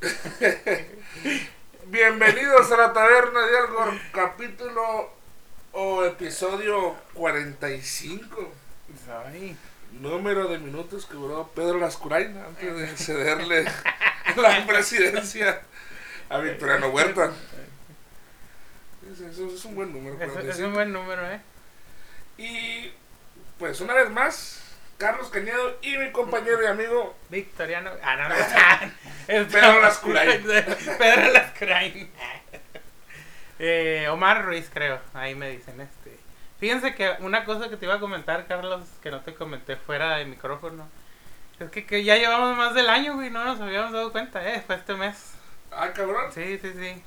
Bienvenidos a la taberna de algo, capítulo o episodio 45. Ay, Número de minutos que duró Pedro Lascurain antes de cederle la presidencia a Victoriano Huerta. Es, es- es un buen número. es, es 45. un buen número, ¿eh? Y pues una vez más, Carlos Cañedo y mi compañero y amigo Victoriano. Ah, no, no. Es Pedro Lascurain. Pedro Lascurain. Eh, Omar Ruiz, creo. Ahí me dicen este. Fíjense que una cosa que te iba a comentar, Carlos, que no te comenté fuera de micrófono. Es que, que ya llevamos más del año, güey. No nos habíamos dado cuenta, ¿eh? Fue este mes. Ah, cabrón. Sí, sí, sí.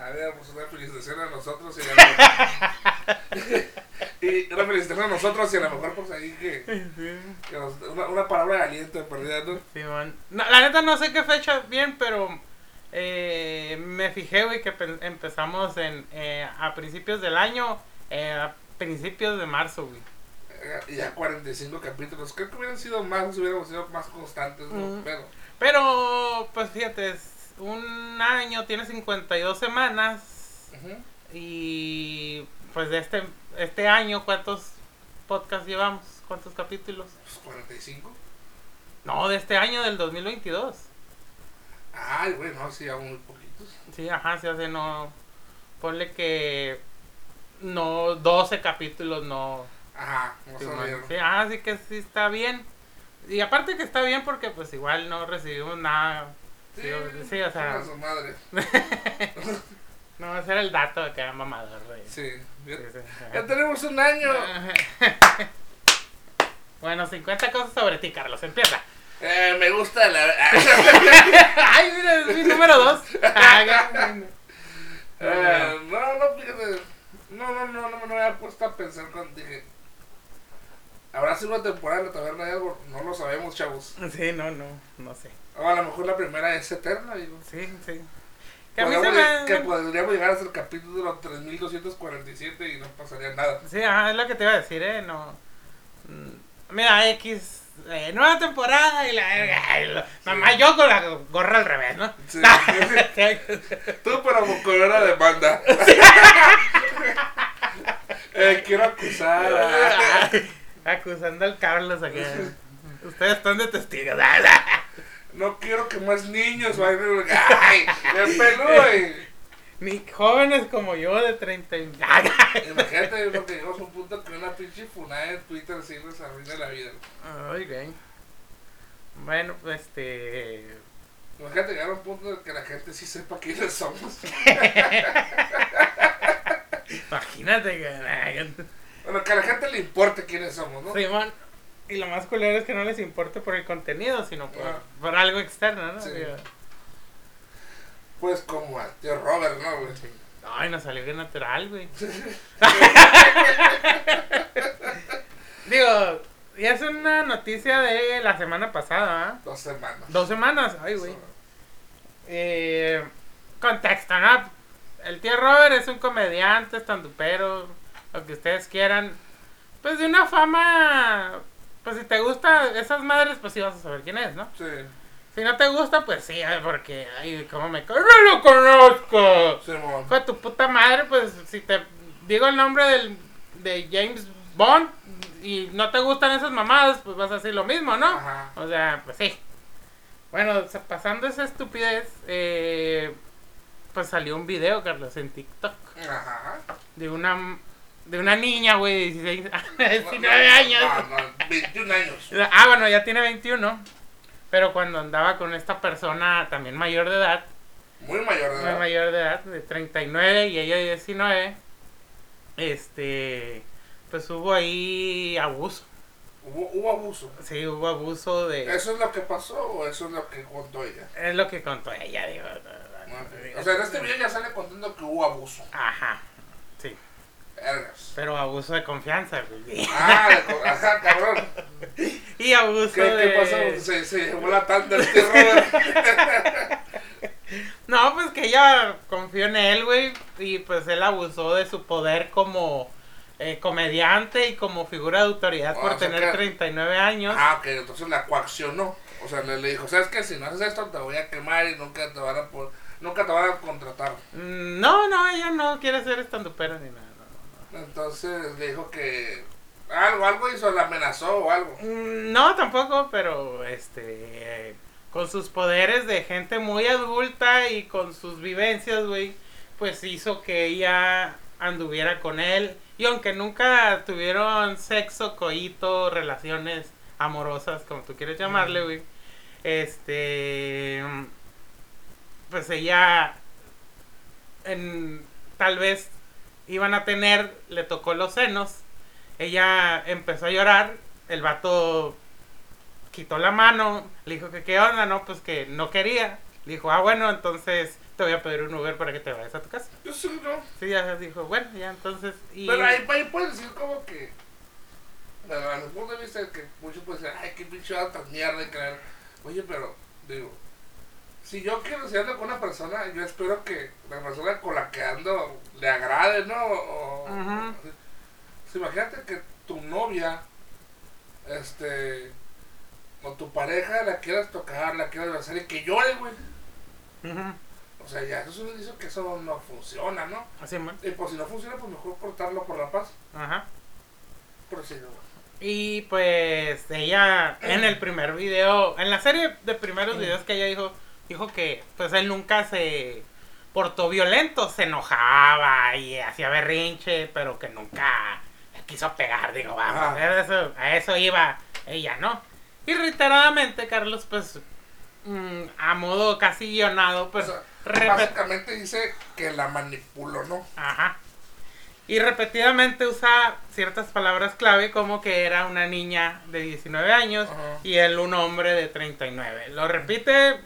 A ver, pues una felicitación a nosotros y a lo- y una felicitación a nosotros y a lo mejor pues ahí que, que nos- una, una palabra de aliento de perdida, ¿no? La neta no sé qué fecha bien, pero eh, me fijé, güey, que pe- empezamos en eh, a principios del año, eh, a principios de marzo, güey. Eh, y ya 45 capítulos. Creo que hubieran sido más, hubiéramos sido más constantes, ¿no? Pero, Pero, pues fíjate, un año tiene 52 semanas ujú, y pues de este, este año, ¿cuántos podcasts llevamos? ¿Cuántos capítulos? pues 45. No, de este año del 2022. Ay, güey, no, sí, ya muy poquitos. Sí, ajá, se hace no. Ponle que. No, 12 capítulos no. Ajá, no Sí, sí, ah, sí que sí está bien. Y aparte que está bien porque pues igual no recibimos nada. Sí, sí, o sea, chinga su madre. no ese era el dato de que era mamador, güey. Sí, Ya ajá. tenemos un año. bueno, 50 cosas sobre ti, Carlos, empieza. Eh, me gusta la. Ay, mira, es mi número 2. Eh, no, no, fíjate. No, no, no, no, no me había puesto a pensar cuando dije. ¿Habrá sido una temporada de la taberna de algo? No lo sabemos, chavos. Sí, no, no, no sé. O a lo mejor la primera es eterna, digo. Sí, sí. Que Podríamos me... que podríamos llegar hasta el capítulo 3247 y no pasaría nada. Sí, ajá, es lo que te iba a decir, ¿eh? No. mm, Mira, X. eh, nueva temporada y la. lo- Mamá, yo con la gorra al revés, ¿no? Sí. Tú, pero con una demanda. eh, quiero acusar a. Acusando al Carlos aquí. Ustedes están de testigos. No quiero que más niños vayan. ¡Ay! ¡Me peló, güey! Ni jóvenes como yo de 30 y... Imagínate lo que llegamos a un punto que una pinche funada en Twitter sí nos arruina la vida. Ay, güey. Bueno, pues este. Imagínate llegar a un punto en que la gente sí sepa quiénes somos. Imagínate que. Bueno, que a la gente le importe quiénes somos, ¿no? Simón. Y lo más culero es que no les importe por el contenido, sino por, Ah. por algo externo, ¿no? Sí. Pues como al tío Robert, ¿no, güey? Ay, nos salió bien natural, güey. Digo, y es una noticia de la semana pasada, ¿ah? Dos semanas. Dos semanas, ay, güey. Eh, contexto, ¿no? El tío Robert es un comediante, estandupero, lo que ustedes quieran. Pues de una fama. Pues si te gusta esas madres, pues sí vas a saber quién es, ¿no? Sí, Si no te gusta, pues sí, porque. Ay, ¿cómo me.? co- ¡No lo conozco! Hijo de tu puta madre, pues si te digo el nombre del, de James Bond y no te gustan esas mamadas, pues vas a decir lo mismo, ¿no? Ajá. O sea, pues sí. Bueno, pasando esa estupidez, eh, pues salió un video, Carlos, en TikTok Ajá. de una de una niña, güey, de 16, No, 19 no, años. No, no, 21 años. Ah, bueno, ya tiene 21. Pero cuando andaba con esta persona también mayor de edad, Muy mayor de muy edad. mayor de edad, de 39 y ella de 19, este, pues hubo ahí abuso. Hubo, hubo abuso. Sí, hubo abuso de... ¿Eso es lo que pasó o eso es lo que contó ella? Es lo que contó ella, digo. O sea, en este video ya sale contando que hubo abuso. Ajá. Vergas. Pero abuso de confianza, güey. Ah, ajá, cabrón. Y abuso ¿Qué, de... qué pasó? Se, se llevó la tanda el tío. No, pues que ella confió en él, güey. Y pues él abusó de su poder como eh, comediante y como figura de autoridad Ah, por sea tener que- 39 años. Ah, ok, entonces la coaccionó. O sea, le, le dijo, ¿sabes qué? Si no haces esto te voy a quemar y nunca te van a, por, nunca te van a contratar. Mm, No, no, ella no quiere ser estandupera ni nada. Entonces le dijo que algo, algo hizo, la amenazó o algo. Mm, No, tampoco, pero este eh, con sus poderes de gente muy adulta y con sus vivencias, güey, pues hizo que ella anduviera con él y aunque nunca tuvieron sexo, coito, relaciones amorosas, como tú quieres llamarle, güey, este pues ella en tal vez iban a tener, le tocó los senos, ella empezó a llorar, el vato quitó la mano, le dijo que qué onda, no, pues que no quería. Le dijo, ah, bueno, entonces te voy a pedir un Uber para que te vayas a tu casa. Yo sí, ¿no? Sí, ya dijo, bueno, ya entonces. Y... Pero ahí, ahí puedes decir como que, a mi punto de vista, que muchos pueden decir, ay, qué pinche tan mierda creer. Oye, pero, digo, si yo quiero ando con una persona, yo espero que la persona con la que ando le agrade, ¿no? O, sea, imagínate que tu novia, este, o tu pareja la quieras tocar, la quieras besar y que llore, güey. Ujú. O sea, ya eso es un indicio que eso no funciona, ¿no? Así, man. Y pues si no funciona, pues mejor cortarlo por la paz. Ajá. Prosigue, güey. Y pues ella en el primer video, en la serie de primeros videos que ella dijo, dijo que pues él nunca se portó violento, se enojaba y hacía berrinche, pero que nunca le quiso pegar, digo, vamos, Ajá. a eso, a eso iba ella, ¿no? Y reiteradamente Carlos pues mm, a modo casi guionado, pues O sea, básicamente dice que la manipuló, ¿no? Ajá. Y repetidamente usa ciertas palabras clave como que era una niña de 19 años Ajá. y él un hombre de 39. Lo repite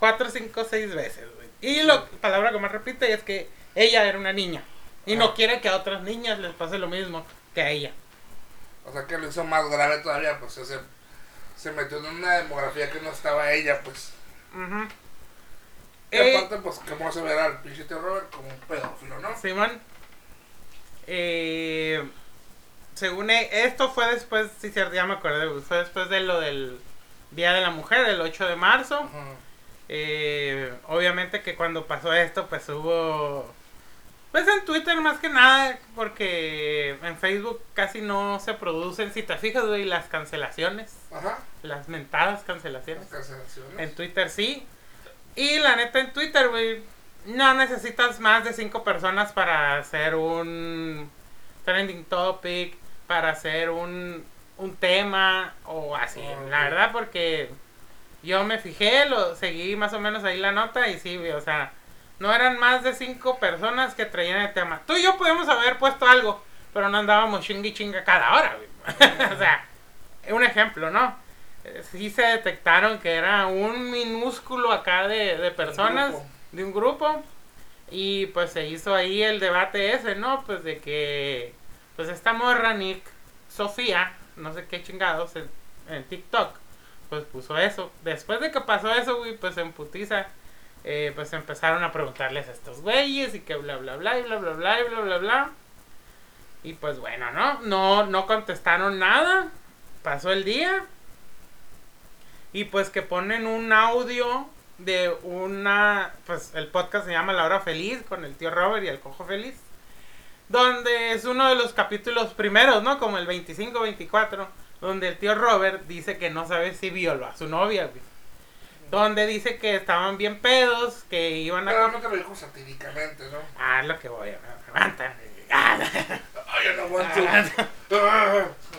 4, 5, 6 veces, güey. Y la palabra que más repite es que ella era una niña. Y no quiere que a otras niñas les pase lo mismo que a ella. O sea que lo hizo más grave todavía, pues se, se metió en una demografía que no estaba ella, pues. Ujú. Y Eh, aparte, pues, ¿cómo se verá al pinche Robert como un pedófilo, no? Simón. Eh, según e- esto fue después, sí, cierto, ya me güey, fue después de lo del Día de la Mujer, el 8 de marzo. Ajá. Eh, obviamente que cuando pasó esto, pues hubo... Pues en Twitter más que nada, porque en Facebook casi no se producen, si te fijas, güey, las cancelaciones, Ajá. las mentadas Las cancelaciones. cancelaciones. En Twitter sí. Y la neta en Twitter, güey, no necesitas más de cinco personas para hacer un trending topic, para hacer un, un tema o así. Ah, La verdad porque yo me fijé, lo seguí más o menos ahí la nota y sí, o sea, no eran más de cinco personas que traían el tema. Tú y yo podemos haber puesto algo, pero no andábamos chingui chinga cada hora, o sea, un ejemplo, ¿no? Eh, Sí se detectaron que era un minúsculo acá de, de personas, de un grupo, y pues se hizo ahí el debate ese, ¿no? Pues de que, pues esta morra Nick, Sofía, no sé qué chingados, en, en TikTok, pues puso eso. Después de que pasó eso, güey, pues en putiza, eh, pues empezaron a preguntarles a estos güeyes y que bla bla bla y bla bla bla y bla bla bla. Y pues bueno, ¿no? No, no contestaron nada. Pasó el día. Y pues que ponen un audio de una, pues el podcast se llama La Hora Feliz con el tío Robert y el Cojo Feliz. Donde es uno de los capítulos primeros, ¿no? Como el 25-24. Donde el tío Robert dice que no sabe si violó a su novia, güey. Donde dice que estaban bien pedos, que iban a... Claramente lo dijo satíricamente, ¿no? Ah, lo que voy. Aguanta. Ah. Ay, yo no aguanto. Ah,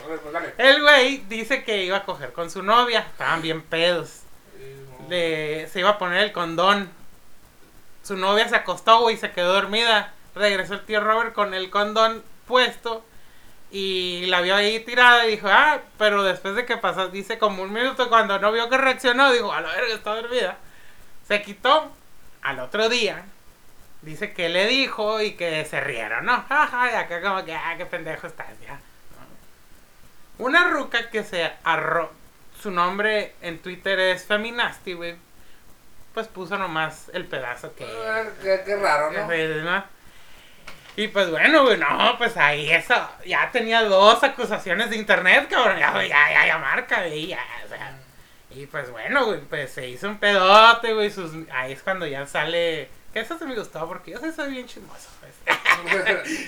a ver, pues dale. El güey dice que iba a coger con su novia. Estaban bien pedos. No. Le, se iba a poner el condón. Su novia se acostó, güey, y se quedó dormida. Regresó el tío Robert con el condón puesto. Y la vio ahí tirada y dijo, ah, pero después de que pasó, dice como un minuto, cuando no vio que reaccionó, dijo, a la verga, está dormida. Se quitó. Al otro día, dice que le dijo y que se rieron, ¿no? Jaja, y acá como que, ah, qué pendejo estás, ya. Una ruca que se arro... Su nombre en Twitter es Feminasty, güey. Pues puso nomás el pedazo que... Ah, qué, qué raro, ¿no? Y pues bueno, güey, no, pues ahí eso... Ya tenía dos acusaciones de internet, cabrón. Ya, ya, ya, ya marca, güey, ya, o sea... Y pues bueno, güey, pues se hizo un pedote, güey. Sus... Ahí es cuando ya sale. Que eso se me gustó porque yo sí soy bien chismoso, pues.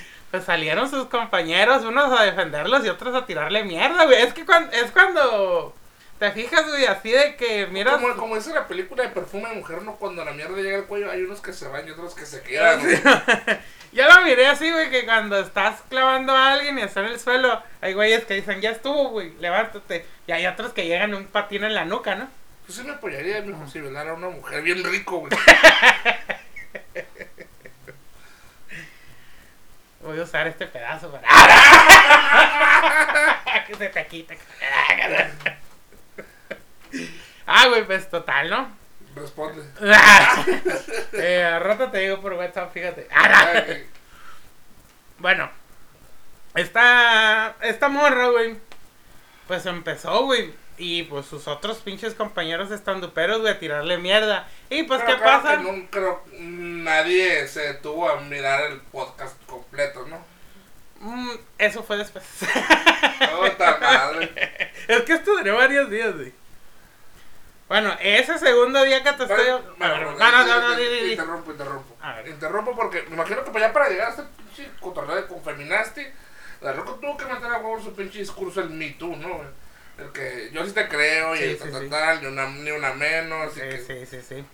pues salieron sus compañeros, unos a defenderlos y otros a tirarle mierda, güey. Es que cuando, es cuando te fijas, güey, así de que miras. Como, como dice la película de perfume de mujer, ¿no? Cuando la mierda llega al cuello, hay unos que se van y otros que se quedan. Yo lo miré así, güey, que cuando estás clavando a alguien y está en el suelo, hay güeyes que dicen, ya estuvo, güey, levántate. Y hay otros que llegan un patín en la nuca, ¿no? Pues sí me apoyaría, mijo, si violara a una mujer bien rico, güey. Voy a usar este pedazo para... que se te quite. ah, güey, pues total, ¿no? Responde. eh, al rato te digo por WhatsApp, fíjate. Ay, Bueno, esta, esta morra, güey, pues empezó, güey. Y pues sus otros pinches compañeros estanduperos, güey, a tirarle mierda. Y pues, pero ¿qué claro pasa? que creo nadie se detuvo a mirar el podcast completo, ¿no? Mm, eso fue después. Madre. es que esto duró varios días, güey. Bueno, ese segundo día que te estoy... Bueno, no, no, no, no. Interrumpo, interrumpo. Interrumpo porque me imagino que para allá para llegar a este pinche cotorreo de Confeminasti, la Roca tuvo que meter a huevo su pinche discurso el Me Too, ¿no? El que yo sí te creo y tal, tal, ni una, ni una menos. Sí, sí, sí, sí.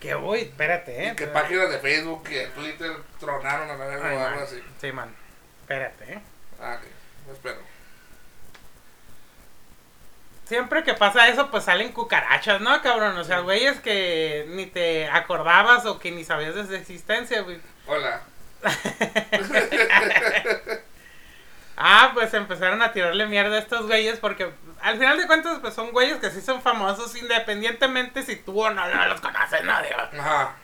Que voy, espérate, eh. que páginas de Facebook y de Twitter tronaron a la verga o algo así. Sí, man. Espérate, eh. Ah, ok. Espero. Siempre que pasa eso, pues salen cucarachas, ¿no, cabrón? O sea, güeyes que ni te acordabas o que ni sabías de su existencia, güey. Hola. Ah, pues empezaron a tirarle mierda a estos güeyes porque al final de cuentas, pues son güeyes que sí son famosos independientemente si tú o no, no los conoces, ¿no? Digo, Ajá.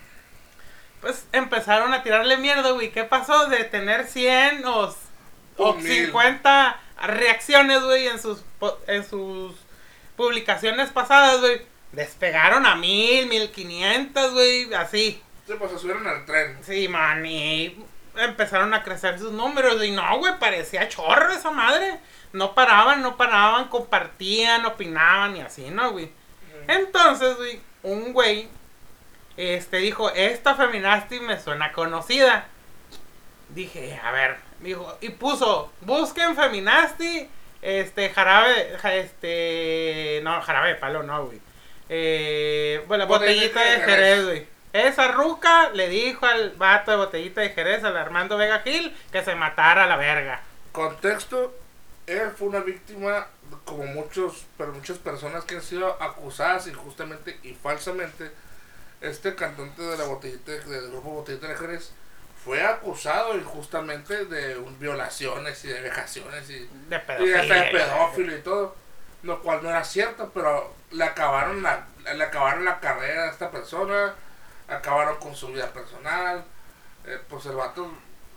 Pues empezaron a tirarle mierda, güey. ¿Qué pasó de tener 100 o, o Un mil. 50 reacciones, güey, en sus, en sus publicaciones pasadas, güey? Despegaron a mil, mil quinientas, güey, así. Sí, pues se subieron al tren. Sí, man, y empezaron a crecer sus números. Y no, güey, parecía chorro esa madre. No paraban, no paraban, compartían, opinaban y así, ¿no, güey? Entonces, güey, un güey este dijo, esta feminasti me suena conocida. Dije, a ver, dijo, y puso, busquen feminasti, este, jarabe, ja- este, no, jarabe de palo, no, güey. Eh, bueno, Botellita botellita de. Jerez, güey. Esa ruca le dijo al vato de botellita de Jerez, al Armando Vega Gil, que se matara a la verga. Contexto, él fue una víctima, como muchos, pero muchas personas que han sido acusadas injustamente y falsamente. Este cantante de la botellita, del grupo Botellita de Jerez, fue acusado injustamente de un- violaciones y de vejaciones y, De y pedofilia. hasta de pedófilo y todo. Lo cual no era cierto, pero le acabaron la, le acabaron la carrera a esta persona, acabaron con su vida personal. eh, pues el vato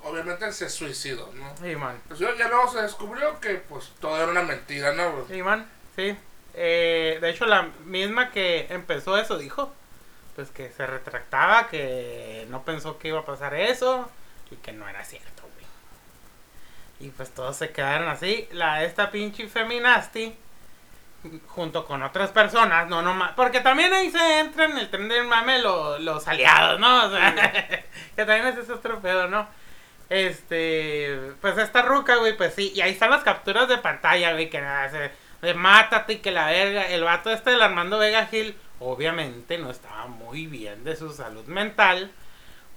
obviamente se suicidó, ¿no? Sí, man. Pues ya ya luego se descubrió que pues todo era una mentira, ¿no? Sí, man, sí. Eh, de hecho, la misma que empezó eso dijo, pues que se retractaba, que no pensó que iba a pasar eso y que no era cierto, güey. Y pues todos se quedaron así. La esta pinche feminasti, junto con otras personas, no nomás, porque también ahí se entra en el tren del mame lo- los aliados, ¿no? O sea, que también es ese otro pedo, ¿no? Este, pues esta ruca, güey, pues sí, y ahí están las capturas de pantalla, güey, que hace de mátate y que la verga, el vato este del Armando Vega Gil, obviamente no estaba muy bien de su salud mental,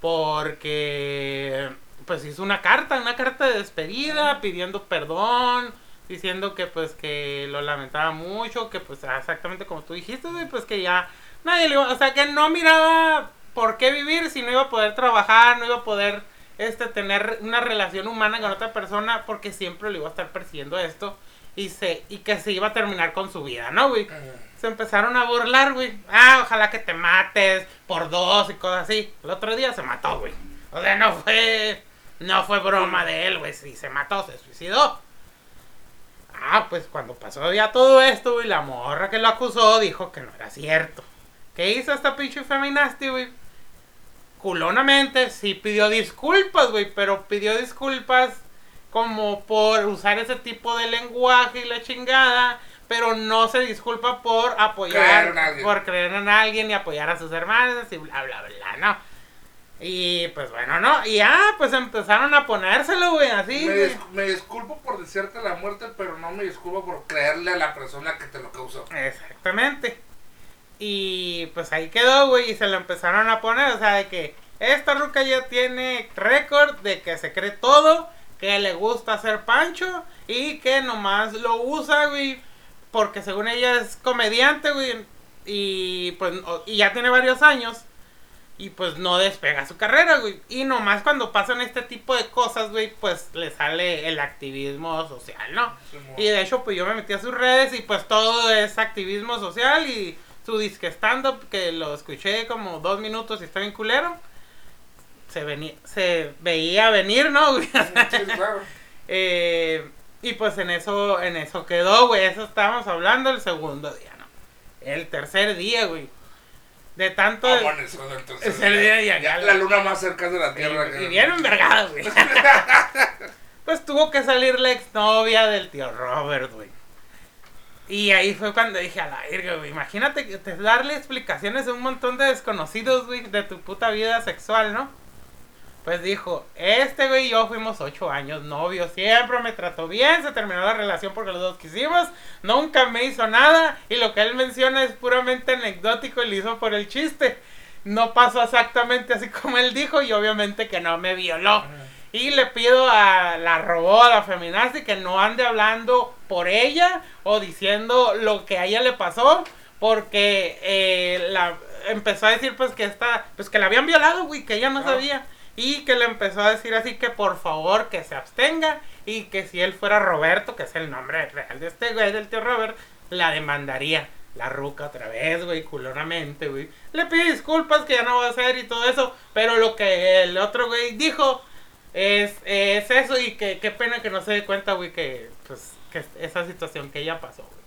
porque pues hizo una carta, una carta de despedida, pidiendo perdón, diciendo que pues que lo lamentaba mucho, que pues exactamente como tú dijiste, pues que ya nadie le iba, o sea, que no miraba por qué vivir si no iba a poder trabajar, no iba a poder este tener una relación humana con otra persona porque siempre le iba a estar persiguiendo esto y se y que se iba a terminar con su vida, ¿no, güey? Se empezaron a burlar, güey. Ah, ojalá que te mates por dos y cosas así. El otro día se mató, güey. O sea, no fue no fue broma de él, güey. Si se mató, se suicidó. Ah, pues cuando pasó ya todo esto, güey, la morra que lo acusó dijo que no era cierto. ¿Qué hizo esta pinche feminasti, güey? Culonamente sí pidió disculpas, güey, pero pidió disculpas como por usar ese tipo de lenguaje y la chingada, pero no se disculpa por apoyar, por creer en alguien y apoyar a sus hermanos y bla, bla, bla, ¿no? Y pues bueno, ¿no? Y ya, pues empezaron a ponérselo, güey, así. Me, güey. dis- me disculpo por desearte la muerte, pero no me disculpo por creerle a la persona que te lo causó. Exactamente. Y pues ahí quedó, güey, y se lo empezaron a poner, o sea, de que esta ruca ya tiene récord de que se cree todo, que le gusta hacer pancho y que nomás lo usa, güey, porque según ella es comediante, güey, y pues y ya tiene varios años y pues no despega su carrera, güey. Y nomás cuando pasan este tipo de cosas, güey, pues le sale el activismo social, ¿no? Y de hecho, pues yo me metí a sus redes y pues todo es activismo social y su disque stand-up, que lo escuché como dos minutos y está bien culero, se, venía, se veía venir, ¿no? güey? Eh, y pues en eso, en eso quedó, güey. Eso estábamos hablando el segundo día, ¿no? El tercer día, güey. De tanto... Amaneció del tercer Ese día día. ya- Ya la luna más cerca de la Tierra. Y, y bien envergado, güey. pues tuvo que salir la exnovia del tío Robert, güey. Y ahí fue cuando dije a la verga, güey. Imagínate que te darle explicaciones a un montón de desconocidos, güey, de tu puta vida sexual, ¿no? Pues dijo, este güey y yo fuimos ocho años novios, siempre me trató bien, se terminó la relación porque los dos quisimos, nunca me hizo nada y lo que él menciona es puramente anecdótico y lo hizo por el chiste. No pasó exactamente así como él dijo y obviamente que no me violó. Y le pido a la robó, a la feminazi, que no ande hablando por ella o diciendo lo que a ella le pasó, porque eh, la empezó a decir pues que esta, pues que la habían violado, güey, que ella no Ah. sabía. Y que le empezó a decir así que por favor que se abstenga y que si él fuera Roberto, que es el nombre real de este güey, del tío Robert, la demandaría. La ruca otra vez, güey, culonamente, güey. Le pide disculpas que ya no va a hacer y todo eso, pero lo que el otro güey dijo es, es eso y que qué pena que no se dé cuenta, güey, que pues que esa situación que ella pasó, güey.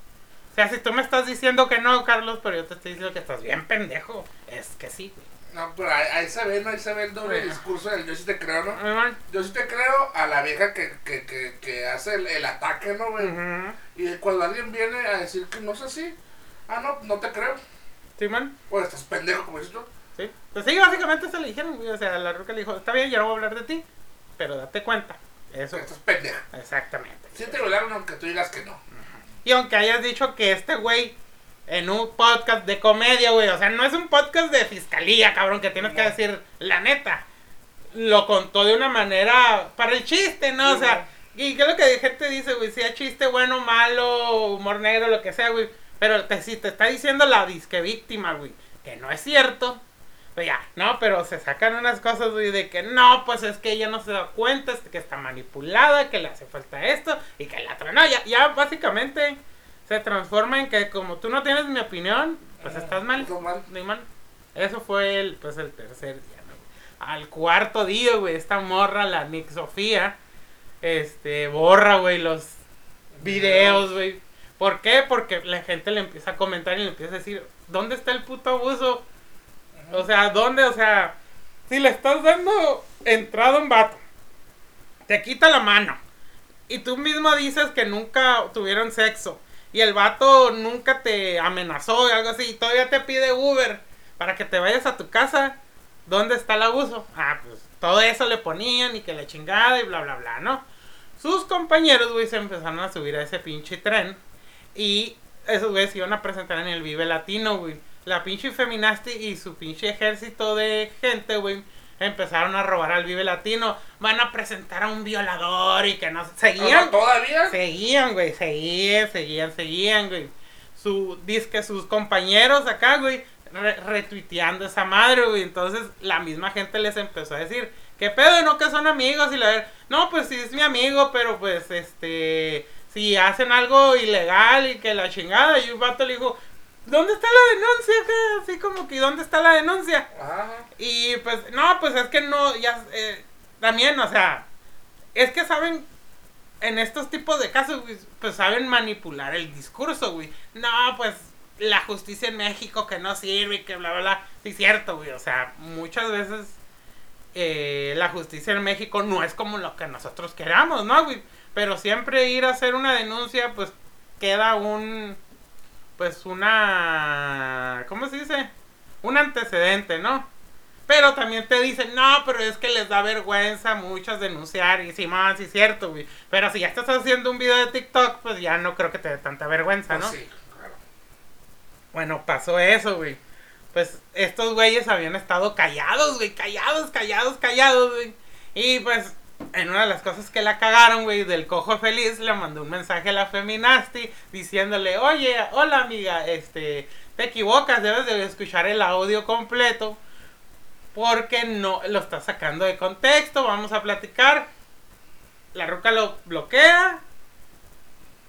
O sea, si tú me estás diciendo que no, Carlos, pero yo te estoy diciendo que estás bien pendejo, es que sí, güey. No, pero ahí, ahí se ve, ¿no? Ahí se ve el doble discurso del yo sí te creo, ¿no? Yo sí te creo a la vieja que, que, que, que hace el, el ataque, ¿no, güey? Ujú. Y cuando alguien viene a decir que no es así, ah, no, no te creo. ¿Sí, man? Pues estás pendejo, como dices tú. Sí. Pues sí, básicamente se le dijeron. O sea, la ruca le dijo, está bien, ya no voy a hablar de ti, pero date cuenta. Eso. Estás pendeja. Exactamente. Sí te violaron aunque tú digas que no. Y aunque hayas dicho que este güey en un podcast de comedia, güey, o sea, no es un podcast de fiscalía, cabrón, que tienes que decir la neta. Lo contó de una manera para el chiste, ¿no? Sí, o sea, y qué es lo que gente dice, güey, sea chiste bueno, malo, humor negro, lo que sea, güey. Pero te, si te está diciendo la disque víctima, güey, que no es cierto. Pues ya, no, pero se sacan unas cosas, güey, de que no, pues es que ella no se da cuenta, es que está manipulada, que le hace falta esto y que la otra. No, ya, ya básicamente se transforma en que como tú no tienes mi opinión, pues estás mal. mal. Mal. Eso fue el, pues el tercer día, ¿no? Al cuarto día, güey, esta morra, la Nick Sofía, este, borra, güey, los videos, güey. ¿Por qué? Porque la gente le empieza a comentar y le empieza a decir, ¿dónde está el puto abuso? O sea, ¿dónde? O sea, si le estás dando entrada a un vato, te quita la mano. Y tú mismo dices que nunca tuvieron sexo. Y el vato nunca te amenazó o algo así. Y todavía te pide Uber para que te vayas a tu casa. ¿Dónde está el abuso? Ah, pues todo eso le ponían y que la chingada y bla, bla, bla, ¿no? Sus compañeros, güey, se empezaron a subir a ese pinche tren. Y esos güeyes se iban a presentar en el Vive Latino, güey. La pinche feminazi y su pinche ejército de gente, güey, empezaron a robar al Vive Latino. Van a presentar a un violador y que no seguían. ¿Todavía? Seguían, güey, seguían, seguían, seguían, güey. Su, que sus compañeros acá, güey, re- retuiteando esa madre, güey. Entonces la misma gente les empezó a decir, ¿qué pedo? No que son amigos y la no, pues sí es mi amigo, pero pues este, si hacen algo ilegal y que la chingada, y un vato le dijo, ¿dónde está la denuncia? Así como que, ¿dónde está la denuncia? Ajá. Y pues, no, pues es que no, ya, eh, también, o sea, es que saben, en estos tipos de casos, pues saben manipular el discurso, güey. No, pues la justicia en México que no sirve y que bla, bla, bla. Sí, cierto, güey, o sea, muchas veces eh, la justicia en México no es como lo que nosotros queramos, ¿no, güey? Pero siempre ir a hacer una denuncia, pues queda un, pues una, ¿cómo se dice? Un antecedente, ¿no? Pero también te dicen, no, pero es que les da vergüenza a muchos denunciar. Y sí, más, sí, cierto, güey. Pero si ya estás haciendo un video de TikTok, pues ya no creo que te dé tanta vergüenza, Pues ¿no? sí, claro. Bueno, pasó eso, güey. Pues estos güeyes habían estado callados, güey. Callados, callados, callados, güey. Y pues, en una de las cosas que la cagaron, güey, del cojo feliz, le mandó un mensaje a la feminasti diciéndole, oye, hola amiga, este, te equivocas, debes de escuchar el audio completo. Porque no lo está sacando de contexto. Vamos a platicar. La ruca lo bloquea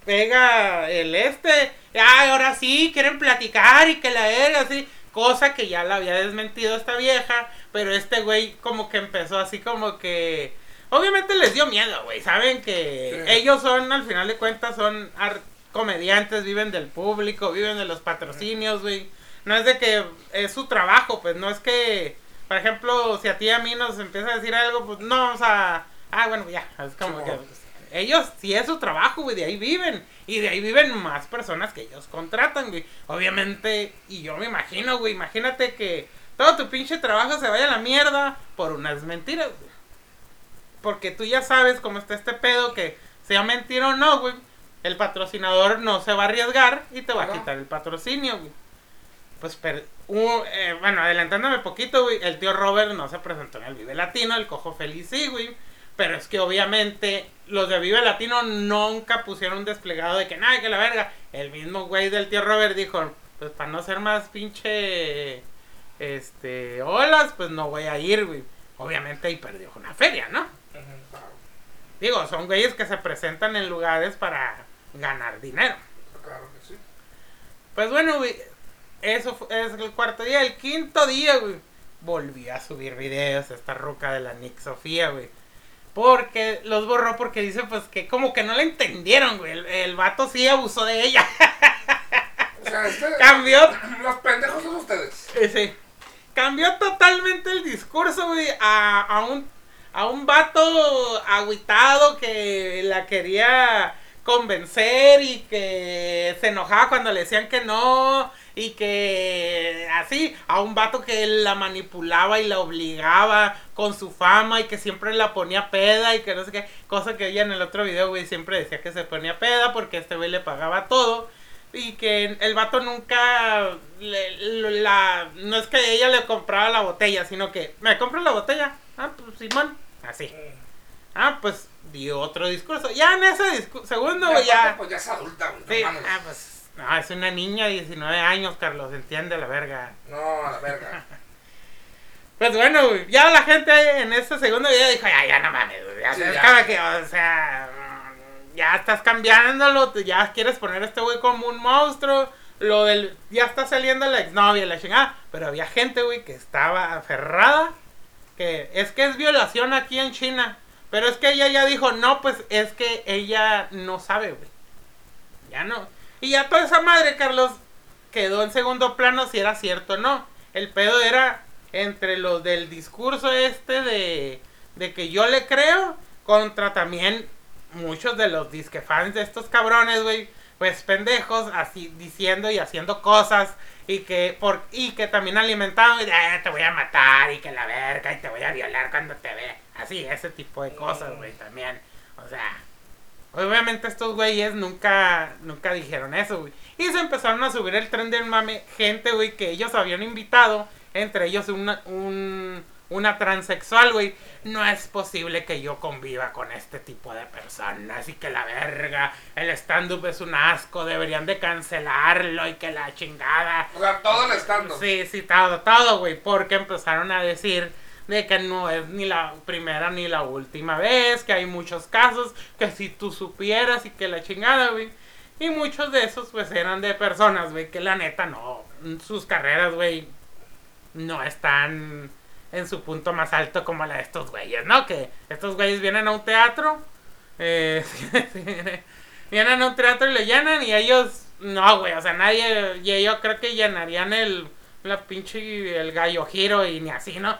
pega el este, ay, ahora sí, quieren platicar y que la verga, así, cosa que ya la había desmentido esta vieja, pero este güey como que empezó así como que, obviamente les dio miedo, güey, saben que Sí. ellos son, al final de cuentas, son comediantes, viven del público, viven de los patrocinios, güey, no es de que es su trabajo, pues no es que, por ejemplo, si a ti y a mí nos empieza a decir algo, pues no vamos a, ah, bueno, ya, es como que... bueno. Ellos sí es su trabajo, güey, de ahí viven. Y de ahí viven más personas que ellos contratan, güey. Obviamente, y yo me imagino, güey, imagínate que todo tu pinche trabajo se vaya a la mierda por unas mentiras, güey. Porque tú ya sabes cómo está este pedo, que sea mentira o no, güey. El patrocinador no se va a arriesgar y te va a quitar el patrocinio, güey. Pues, per- un- eh, bueno, adelantándome poquito, güey, el tío Robert no se presentó en el Vive Latino, el Cojo Feliz sí, güey. Pero es que obviamente los de Vive Latino nunca pusieron un desplegado de que nada, que la verga. El mismo güey del tío Robert dijo, pues para no ser más pinche, este, olas, pues no voy a ir, güey. Obviamente ahí perdió una feria, ¿no? Digo, son güeyes que se presentan en lugares para ganar dinero. claro que sí. Pues bueno, güey, eso es el cuarto día. El quinto día, güey, volví a subir videos esta ruca de la Nick Sofía, güey. Porque los borró porque dice, pues, que como que no la entendieron, güey. El, el vato sí abusó de ella. O sea, este, Cambió, los pendejos son ustedes. eh, sí. Cambió totalmente el discurso, güey, a, a un a un vato agüitado que la quería convencer y que se enojaba cuando le decían que no y que así a un vato que la manipulaba y la obligaba con su fama y que siempre la ponía peda y que no sé qué cosa que ella en el otro video güey siempre decía que se ponía peda porque este güey le pagaba todo y que el vato nunca le- la no es que ella le compraba la botella sino que me compro la botella ah pues Simón así ah pues dio otro discurso ya en ese discurso segundo güey ya Pues ya es adulta, güey. Sí, ah, pues, no, es una niña de 19 años, Carlos, entiende la verga. No, a la verga. Pues bueno, ya la gente en ese segundo video dijo, ya, ya no mames, ya, Sí, ya. que, o sea, mm, ya estás cambiándolo, ya quieres poner a este güey como un monstruo, lo del, ya está saliendo la exnovia, la chingada, pero había gente, güey, que estaba aferrada, que es que es violación aquí en China, pero es que ella ya dijo, no, pues es que ella no sabe, güey, ya no, y ya toda esa madre, Carlos, quedó en segundo plano si era cierto o no. El pedo era entre los del discurso este de, de que yo le creo contra también muchos de los disque fans de estos cabrones, güey. Pues pendejos así diciendo y haciendo cosas y que por y que también alimentaban "Ah, te voy a matar y que la verga y te voy a violar cuando te ve. Así, ese tipo de cosas, güey, también. O sea, Obviamente estos güeyes nunca, nunca dijeron eso, güey. Y se empezaron a subir el tren del mame gente, güey, que ellos habían invitado. Entre ellos una, un, una transexual, güey. No es posible que yo conviva con este tipo de personas y que la verga, el stand-up es un asco, deberían de cancelarlo y que la chingada. O sea, todo el estando. Sí, sí, todo, todo, güey. Porque empezaron a decir de que no es ni la primera ni la última vez, que hay muchos casos, que si tú supieras y que la chingada, güey. Y muchos de esos, pues, eran de personas, güey, que la neta no, sus carreras, güey, no están en su punto más alto como la de estos güeyes, ¿no? Que estos güeyes vienen a un teatro, eh, vienen a un teatro y lo llenan y ellos, no, güey, o sea, nadie, y yo creo que llenarían el, la pinche, el gallo giro y ni así, ¿no?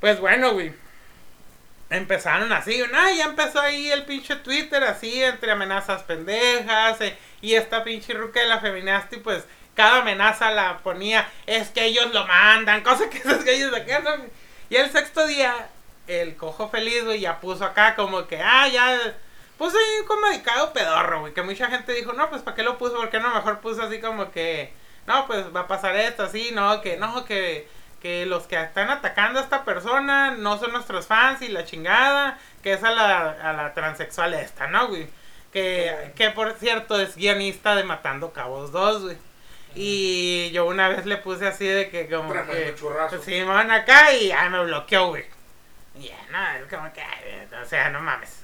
Pues bueno, güey. empezaron así, no, ya empezó ahí el pinche Twitter así, entre amenazas pendejas, eh, y esta pinche ruca de la feminazi, pues, cada amenaza la ponía, es que ellos lo mandan, cosa que esos ellos sacan, ¿no? Y el sexto día, el cojo feliz, güey, ya puso acá como que, ah, ya, puso ahí un comunicado pedorro, güey, que mucha gente dijo, no, pues, ¿para qué lo puso? ¿Por qué no? Mejor puso así como que, no, pues, va a pasar esto, así, no, que, no, que que los que están atacando a esta persona no son nuestros fans y la chingada, que es a la, a la transexual esta, ¿no, güey? Que, que por cierto es guionista de Matando Cabos 2, güey. Y yo una vez le puse así de que como que... Pues, sí, me van acá y ya me bloqueó, güey. Y ya, no, es como que... O sea, no mames.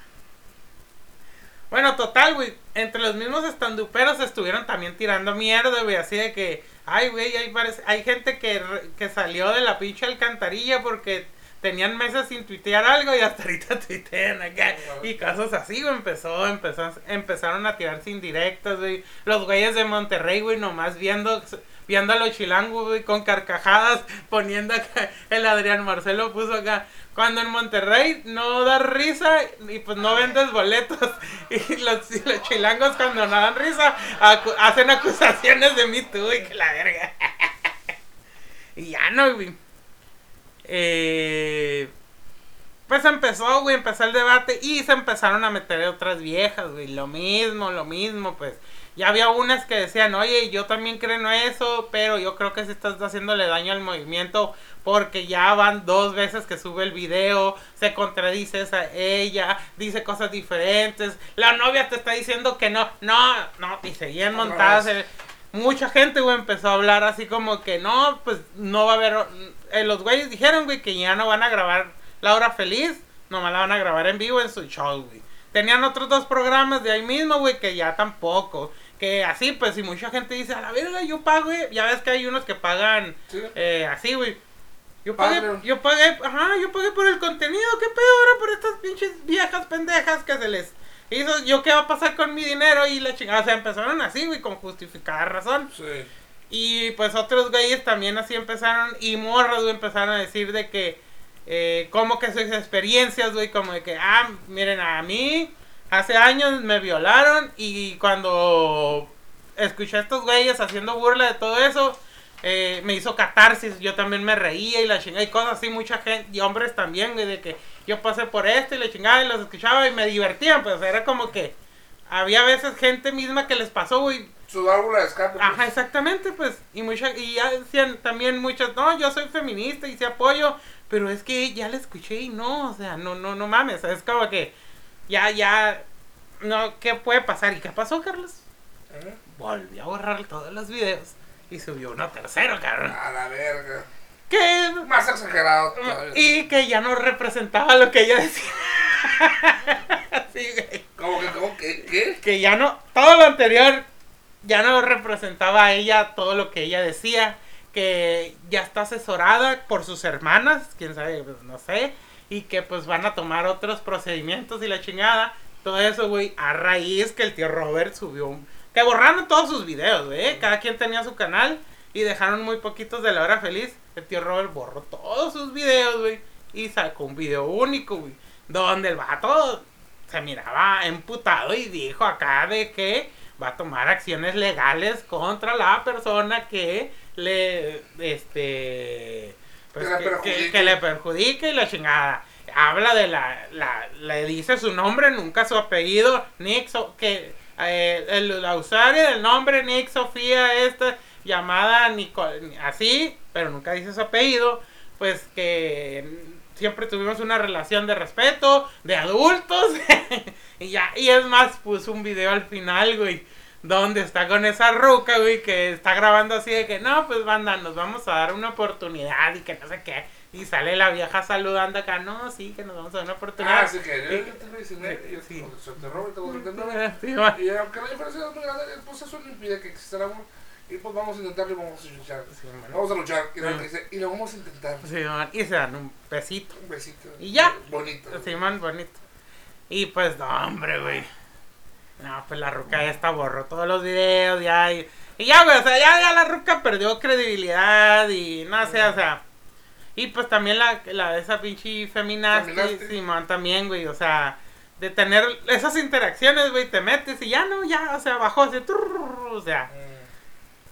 Bueno, total, güey. Entre los mismos estanduperos estuvieron también tirando mierda, güey. Así de que Ay, güey, hay, hay gente que, que salió de la pinche alcantarilla porque tenían meses sin tuitear algo y hasta ahorita tuitean acá. Y casos así, güey, empezó, empezó, empezaron a tirarse indirectas, güey. Los güeyes de Monterrey, güey, nomás viendo, viendo a los chilangos, güey, con carcajadas, poniendo acá, el Adrián Marcelo puso acá, cuando en Monterrey no da risa y pues no vendes boletos. Y los, chilangos cuando no dan risa hacen acusaciones de mí tú y que la verga. y ya no, güey. Eh, pues empezó, güey, empezó el debate y se empezaron a meter otras viejas, güey. Lo mismo, lo mismo, pues ya había unas que decían, oye, yo también creo en eso, pero yo creo que se estás haciéndole daño al movimiento porque ya van dos veces que sube el video, se contradice a ella, dice cosas diferentes, la novia te está diciendo que no, no, no, y seguían montadas. Mucha gente, güey, empezó a hablar así como que no, pues no va a haber, eh, los güeyes dijeron, güey, que ya no van a grabar La Hora Feliz, nomás la van a grabar en vivo en su show, güey. Tenían otros dos programas de ahí mismo, güey, que ya tampoco. Que así, pues, si mucha gente dice, a la verga, yo pago, Ya ves que hay unos que pagan eh, así, güey. Yo pagué, yo pagué, ajá, yo pagué por el contenido. ¿Qué pedo ahora por estas pinches viejas pendejas que se les hizo? ¿Yo qué va a pasar con mi dinero? Y la chingada, o sea, empezaron así, güey, con justificada razón. Sí. Y pues otros güeyes también así empezaron, y morros, güey, empezaron a decir de que, eh, como que sus experiencias, güey, como de que, ah, miren, a mí hace años me violaron y cuando escuché a estos güeyes haciendo burla de todo eso, eh, me hizo catarsis, yo también me reía y la chingada y cosas así, mucha gente, y hombres también, güey, de que yo pasé por esto y la chingada y los escuchaba y me divertían, pues era como que había veces gente misma que les pasó, güey. Su válvula de escape. Ajá, pues. exactamente, pues, y mucha, y ya decían también muchas, no, yo soy feminista y se apoyo, pero es que ya la escuché y no, o sea, no, no, no mames, es como que ya, ya, no, ¿qué puede pasar? ¿Y qué pasó, Carlos? ¿Eh? Volvió a borrar todos los videos y subió uno tercero, cabrón. A la verga. Que... Más exagerado Y que ya no representaba lo que ella decía. sí, ¿Cómo que, cómo que, qué? Que ya no, todo lo anterior ya no representaba a ella todo lo que ella decía. Que ya está asesorada por sus hermanas, quién sabe, pues, no sé y que pues van a tomar otros procedimientos y la chingada. Todo eso, güey, a raíz que el tío Robert subió un... Que borraron todos sus videos, güey. Cada quien tenía su canal y dejaron muy poquitos de la hora feliz. El tío Robert borró todos sus videos, güey. Y sacó un video único, güey. Donde el vato se miraba emputado y dijo acá de que va a tomar acciones legales contra la persona que le, este pues, que, le perjudique y la chingada. Habla de la, la, le dice su nombre, nunca su apellido, Nick, que eh, el, la usuario del nombre Nick Sofía, esta llamada Nicole, así, pero nunca dice su apellido, pues que siempre tuvimos una relación de respeto, de adultos, y ya, y es más, puso un video al final, güey, donde está con esa ruca, güey, que está grabando así de que, no, pues banda, nos vamos a dar una oportunidad y que no sé qué. Y sale la vieja saludando acá, no, sí, que nos vamos a dar una oportunidad. Ah, sí, que yo te sí, sí. te robo, te voy Y aunque la diferencia es muy grande, pues eso no impide que exista el amor. Y pues vamos a intentarlo y vamos a luchar. vamos a luchar. Y, lo dice, y lo vamos a intentar. Sí, man. Y se dan un besito. Un besito. Y ya. Bonito. Sí, man, bonito. Y pues, no, hombre, güey. No, pues la ruca ya está borró todos los videos, ya. Y, y ya, güey, o sea, ya, ya la ruca perdió credibilidad y no sé, o sea. Y pues también la, la de esa pinche feminazi. Simón también, güey, o sea, de tener esas interacciones, güey, te metes y ya no, ya, o sea, bajó así, o sea.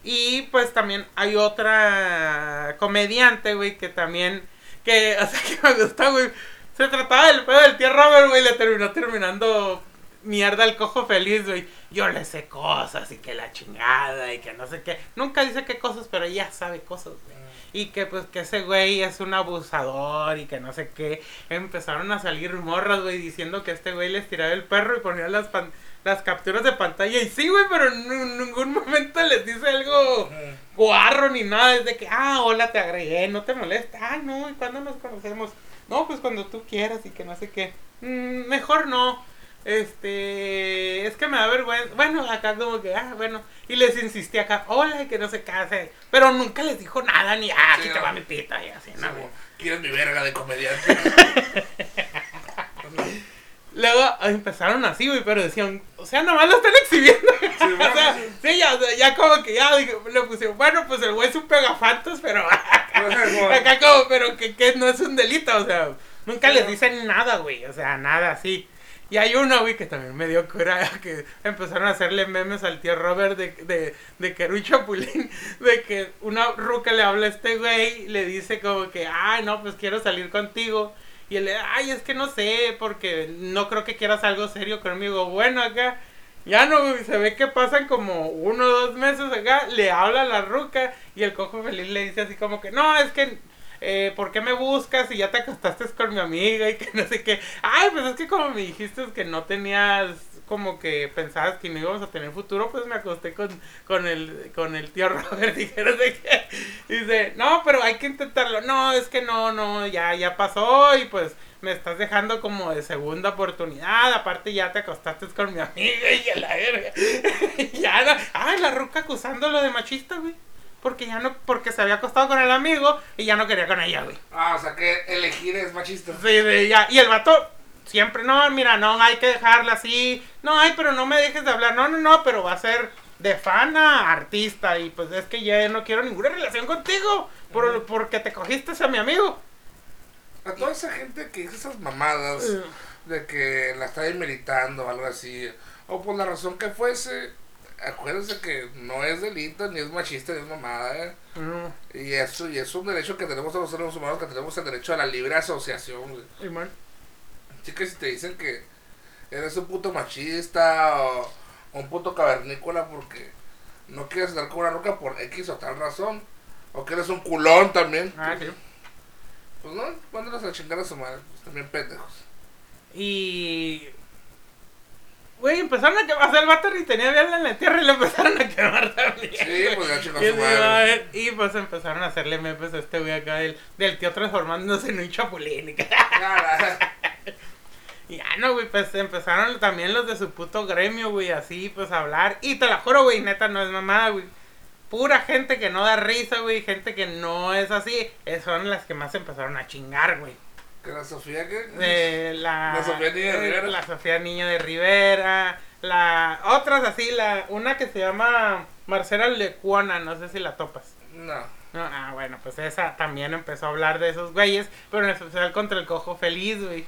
Y pues también hay otra comediante, güey, que también, que, o sea, que me gustó, güey. Se trataba del pedo del tío Robert, güey, le terminó terminando mierda al cojo feliz, güey. Yo le sé cosas y que la chingada y que no sé qué. Nunca dice qué cosas, pero ella sabe cosas, güey. Y que pues que ese güey es un abusador y que no sé qué. Empezaron a salir morras, güey, diciendo que este güey les tiraba el perro y ponía las pan- las capturas de pantalla. Y sí, güey, pero en ningún momento les dice algo guarro ni nada. Es de que, ah, hola, te agregué, no te molesta. Ay, no, ¿y cuándo nos conocemos? No, pues cuando tú quieras y que no sé qué. "Mm, mejor no. Este, es que me da vergüenza. Bueno, acá como que, ah, bueno. Y les insistí acá, hola, y que no se case. Pero nunca les dijo nada, ni, ah, aquí Sí, te va mi pita, y así, ¿no? güey? ¿Quieres mi verga de comediante? Luego ah, empezaron así, güey, pero decían, o sea, nomás lo están exhibiendo. o bueno, sea, sí. sí, ya, ya como que ya le pusieron, bueno, pues el güey es un pegafantos, pero acá como, pero que, que no es un delito, o sea, nunca Sí, les dicen nada, güey, o sea, nada así. Y hay uno, güey, que también me dio cura, que empezaron a hacerle memes al tío Robert de, de, de que era un chapulín, de que una ruca le habla a este güey, le dice como que, ay, no, pues quiero salir contigo. Y él, ay, es que no sé, porque no creo que quieras algo serio conmigo. Bueno, acá, ya no, se ve que pasan como uno o dos meses acá, le habla la ruca y el cojo feliz le dice así como que, no, es que, eh, ¿por qué me buscas y ya te acostaste con mi amiga y que no sé qué? Ay, pues es que como me dijiste que no tenías, como que pensabas que no íbamos a tener futuro, pues me acosté con, con, el, con el tío Robert y que no sé qué. Dice, no, pero hay que intentarlo. No, es que no, no, ya, ya pasó y pues me estás dejando como de segunda oportunidad. Aparte ya te acostaste con mi amiga y la verga. Ya, no- ay, la ruca acusándolo de machista, güey. Porque ya no, porque se había acostado con el amigo y ya no quería con ella, güey. Ah, o sea que elegir es machista. Sí, de ya. Y el vato siempre, no, mira, no, hay que dejarla así. No, ay, pero no me dejes de hablar. No, no, no, pero va a ser de fan a artista. Y pues es que ya no quiero ninguna relación contigo. Por, porque te cogiste a mi amigo. A toda esa gente que dice esas mamadas de que la está demeritando o algo así, o por la razón que fuese, acuérdense que no es delito, ni es machista, ni es mamada, ¿eh? Mm, Y eso, y es un derecho que tenemos los seres humanos, que tenemos el derecho a la libre asociación, güey. y te dicen que eres un puto machista o, un puto cavernícola porque no quieres estar con una roca por X o tal razón, o que eres un culón también, Ah, sí. pues no, mándalos a chingar a su madre, pues también pendejos. Y. Güey, empezaron a quemar. O sea, el vato ni tenía vela en la tierra y lo empezaron a quemar también. Sí, pues ya chingó a su madre. y pues empezaron a hacerle memes a este güey acá del, del tío transformándose en un chapulín. Y ya no, güey, pues empezaron también los de su puto gremio, güey, así, pues a hablar. Y te la juro, güey, neta, no es mamada, güey. Pura gente que no da risa, güey, gente que no es así. Son las que más empezaron a chingar, güey. Que la Sofía que... Eh, la, La Sofía Niño de eh, Rivera. La Sofía Niño de Rivera. La, otras así, la, una que se llama Marcela Lecuona, no sé si la topas. No. No, ah, bueno, pues esa también empezó a hablar de esos güeyes, pero en especial contra el cojo feliz, güey.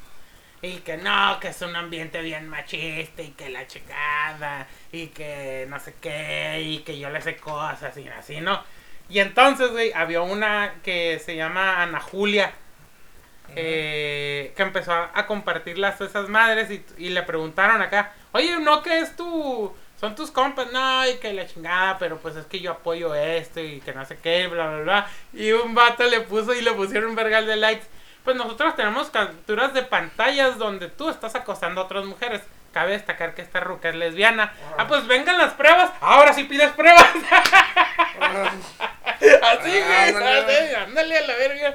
Y que no, que es un ambiente bien machista y que la checada y que no sé qué y que yo le sé cosas y así, ¿no? Y entonces, güey, había una que se llama Ana Julia, eh, que empezó a, compartirlas a esas madres y, y le preguntaron acá, oye, ¿no que es tu... Son tus compas, no, y que la chingada, pero pues es que yo apoyo esto y que no sé qué, bla, bla, bla. Y un vato le puso y le pusieron un vergal de likes. Pues nosotros tenemos capturas de pantallas donde tú estás acosando a otras mujeres. Cabe destacar que esta ruca es lesbiana. Ah, pues vengan las pruebas. Ahora sí pides pruebas. Así, güey. Ándale. así, Ándale a la verga.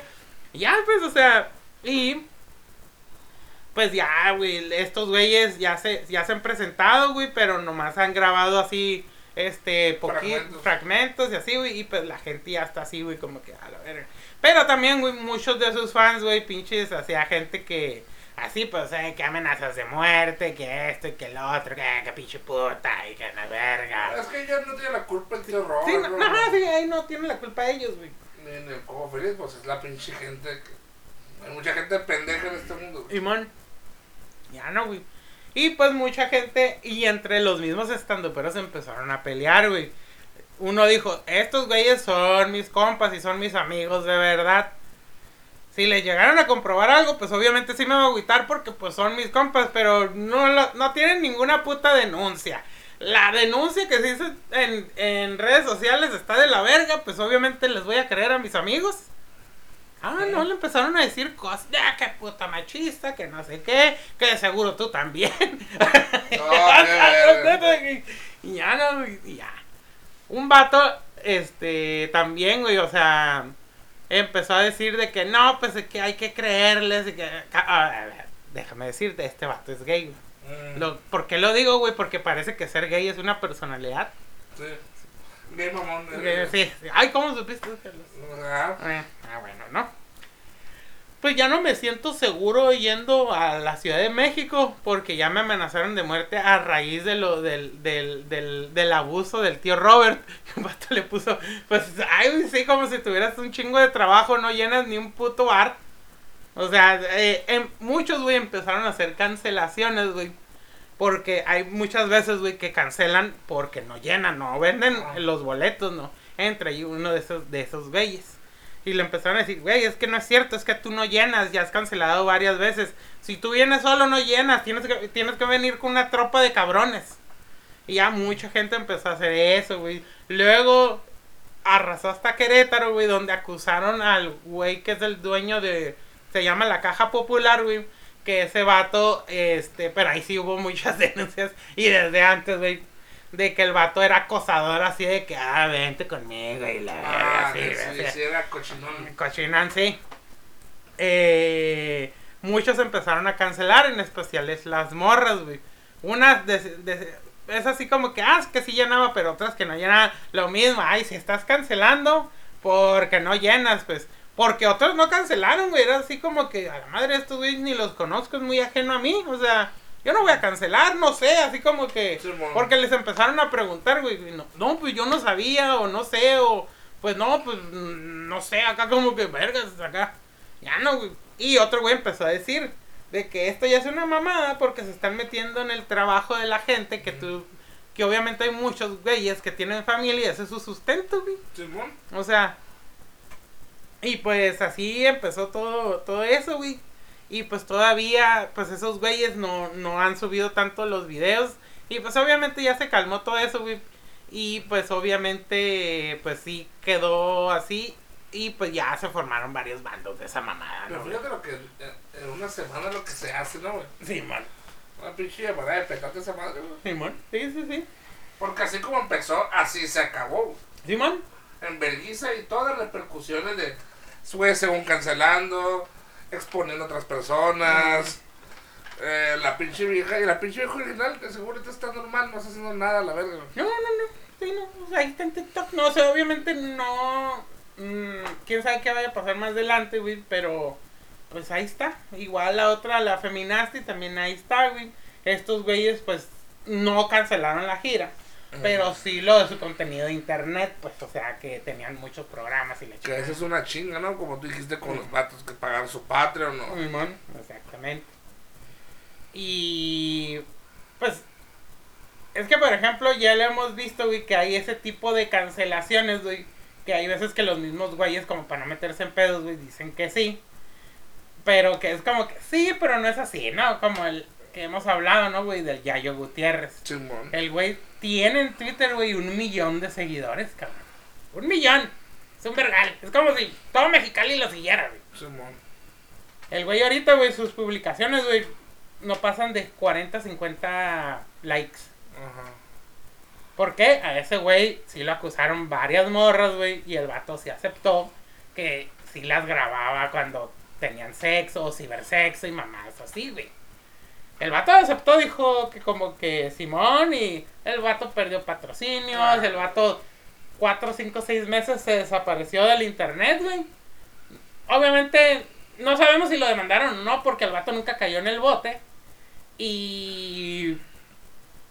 Ya, pues, o sea, y. Pues ya, güey, estos güeyes ya se, ya se han presentado, güey, pero nomás han grabado así, este, poquitos Fragmentos. fragmentos y así, güey, y pues la gente ya está así, güey, como que a la verga. Pero también, güey, muchos de sus fans, güey, pinches, hacía gente que, así, pues, eh, que amenazas de muerte, que esto y que el otro, que, que pinche puta y que la verga. Es que ya no tiene la culpa el tío Robert. Sí, no, no, sí, ahí no tienen la culpa ellos, güey. ni en el cojo feliz, pues es la pinche gente que. Hay mucha gente pendeja en este mundo. güey. Simón. Ya no, güey. Y pues mucha gente, y entre los mismos estandoperos empezaron a pelear, güey. Uno dijo, estos güeyes son mis compas y son mis amigos de verdad. Si les llegaron a comprobar algo, pues obviamente sí me va a agüitar porque pues son mis compas, pero no, no tienen ninguna puta denuncia. La denuncia que se hizo en, en redes sociales está de la verga, pues obviamente les voy a creer a mis amigos. Ah, no, le empezaron a decir cosas, ya, que puta machista, que no sé qué, que de seguro tú también. No, qué y ya no, y ya. Un vato, este, también, güey, o sea, empezó a decir de que no, pues de que hay que creerles, y que, a ver, déjame decirte, este vato es gay, güey. Mm, Lo- ¿Por qué lo digo, güey? Porque parece que ser gay es una personalidad. Sí. Gay mamón. Eh, Sí, sí. Ay, ¿cómo supiste? Ah, Eh, ah, bueno, ¿no? Pues ya no me siento seguro yendo a la Ciudad de México porque ya me amenazaron de muerte a raíz de lo del, del, del, del abuso del tío Robert. Y un vato le puso, pues, ay, sí, como si tuvieras un chingo de trabajo, no llenas ni un puto bar. O sea, eh, em- muchos, güey, empezaron a hacer cancelaciones, güey. Porque hay muchas veces, güey, que cancelan porque no llenan, no venden los boletos, ¿no? Entre ahí uno de esos, de esos güeyes. Y le empezaron a decir, güey, es que no es cierto, es que tú no llenas, ya has cancelado varias veces. Si tú vienes solo, no llenas, tienes que, tienes que venir con una tropa de cabrones. Y ya mucha gente empezó a hacer eso, güey. Luego arrasó hasta Querétaro, güey, donde acusaron al güey que es el dueño de... Se llama la Caja Popular, güey. Que ese vato, este, pero ahí sí hubo muchas denuncias. Y desde antes, güey, de que el vato era acosador así de que, ah, vente conmigo y la verga, ah, sí, sí, era cochinón. Cochinan, sí. Eh, muchos empezaron a cancelar, en especiales las morras, güey. Unas de, de- es así como que, ah, es que sí llenaba, pero otras que no llenaban. Lo mismo, ay, si estás cancelando porque no llenas, pues. Porque otros no cancelaron, güey. Era así como que, a la madre, estos güey ni los conozco, es muy ajeno a mí. O sea, yo no voy a cancelar, no sé, así como que. Sí. Porque les empezaron a preguntar, güey. No, no, pues yo no sabía, o no sé, o. Pues no, pues mm, no sé, acá como que vergas, acá. Ya no, güey. Y otro güey empezó a decir de que esto ya es una mamada porque se están metiendo en el trabajo de la gente que tú. Que obviamente hay muchos güeyes que tienen familia y ese es su sustento, güey. Simón. O sea. Y pues así empezó todo, todo eso, güey. Y pues todavía, pues esos güeyes no, no han subido tanto los videos. Y pues obviamente ya se calmó todo eso, güey. Y pues obviamente, pues sí quedó así. Y pues ya se formaron varios bandos de esa mamada, Pero ¿no? güey? fíjate que eh, en una semana lo que se hace, ¿no, güey? Simón. Una pinche llamada de petate esa madre, güey. Simón. Sí, sí, sí. Porque así como empezó, así se acabó. Simón. En Belguisa y todas las repercusiones de güey según cancelando, exponiendo a otras personas. eh, la pinche vieja y la pinche vieja original, que seguro está normal, no está haciendo nada, la verga. No, no, no. Sí, no. O sea, ahí está en TikTok. No, o sea, obviamente no. mm, Quién sabe qué vaya a pasar más adelante, güey. Pero, pues ahí está. Igual la otra, la feminazi, también ahí está, güey. Estos güeyes, pues, no cancelaron la gira. Pero sí lo de su contenido de internet, pues, o sea, que tenían muchos programas y le Que esa es una chinga, ¿no? Como tú dijiste con los vatos que pagaron su Patreon, ¿no? Simón, exactamente. Y pues es que por ejemplo ya le hemos visto, güey, que hay ese tipo de cancelaciones, güey, que hay veces que los mismos güeyes como para no meterse en pedos, güey, dicen que sí. Pero que es como que sí, pero no es así, ¿no? Como el que hemos hablado, ¿no, güey? Del Yayo Gutiérrez. Simón. El güey tiene en Twitter, güey, un millón de seguidores, cabrón. Un millón. Es un vergal. Es como si todo Mexicali lo siguiera, güey. Simón. El güey ahorita, güey, sus publicaciones, güey, no pasan de 40, 50 likes. Ajá. ¿Por qué? A ese güey sí lo acusaron varias morras, güey, y el vato sí aceptó que sí las grababa cuando tenían sexo o cibersexo y mamás así, güey. El vato aceptó, dijo que como que Simón y el vato perdió patrocinios, Ah. el vato 4, 5, 6 meses se desapareció del internet, güey. Obviamente no sabemos si lo demandaron o no porque el vato nunca cayó en el bote. Y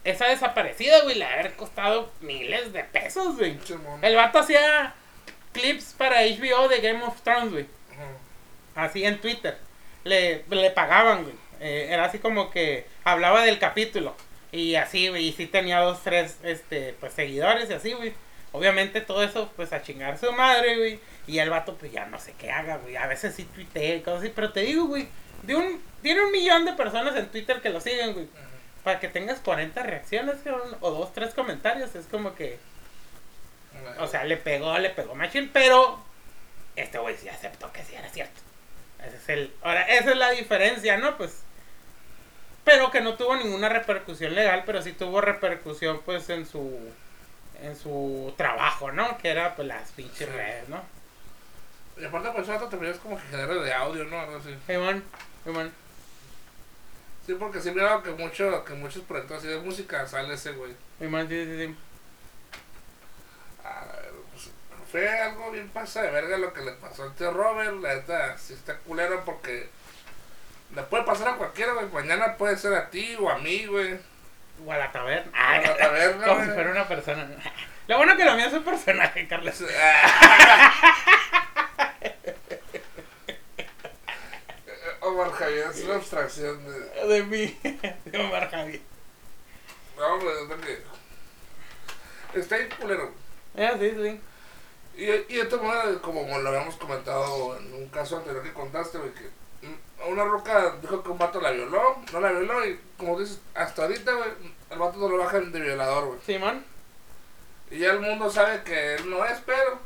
esa desaparecida, güey, le ha haber costado miles de pesos, güey. Simón. El vato hacía clips para HBO de Game of Thrones, güey. Así en Twitter. Le, le pagaban, güey. Eh, era así como que hablaba del capítulo. Y así, güey. Y sí tenía dos, tres, este, pues seguidores y así, güey. Obviamente todo eso, pues a chingar su madre, güey. Y el vato, pues ya no sé qué haga, güey. A veces sí tuitea y cosas así. Pero te digo, güey. De un, tiene un millón de personas en Twitter que lo siguen, güey. Para que tengas 40 reacciones, o dos, tres comentarios. Es como que. O sea, le pegó, le pegó machine, pero este güey sí aceptó que sí era cierto. Ese es el, ahora, esa es la diferencia, ¿no? Pues, pero que no tuvo ninguna repercusión legal, pero sí tuvo repercusión, pues, en su, en su trabajo, ¿no? Que era, pues, las pinches Sí. redes, ¿no? Y aparte, pues, eso también es como que genera de audio, ¿no? Algo así. Simón, Simón. Sí, porque sí, mira que, mucho, que muchos proyectos así de música sale ese güey. Simón, sí, sí, sí. A ver, pues, fue algo bien pasa de verga lo que le pasó al tío Robert. La neta, sí está culero porque le puede pasar a cualquiera, güey. Mañana puede ser a ti o a mí, güey. O a la taberna. A la taberna, Como si fuera una persona. Lo bueno que lo mío es un personaje, Carlos. Omar Javier es una abstracción de. De mí, de Omar Javier. No, que. Está ahí culero. Eh, sí, sí. Y, y de todas maneras, como lo habíamos comentado en un caso anterior que contaste, güey, que una roca dijo que un vato la violó, no la violó, y como dices, hasta ahorita, güey, el vato no lo bajan de violador, güey. Simón. Y ya el mundo sabe que él no es, pero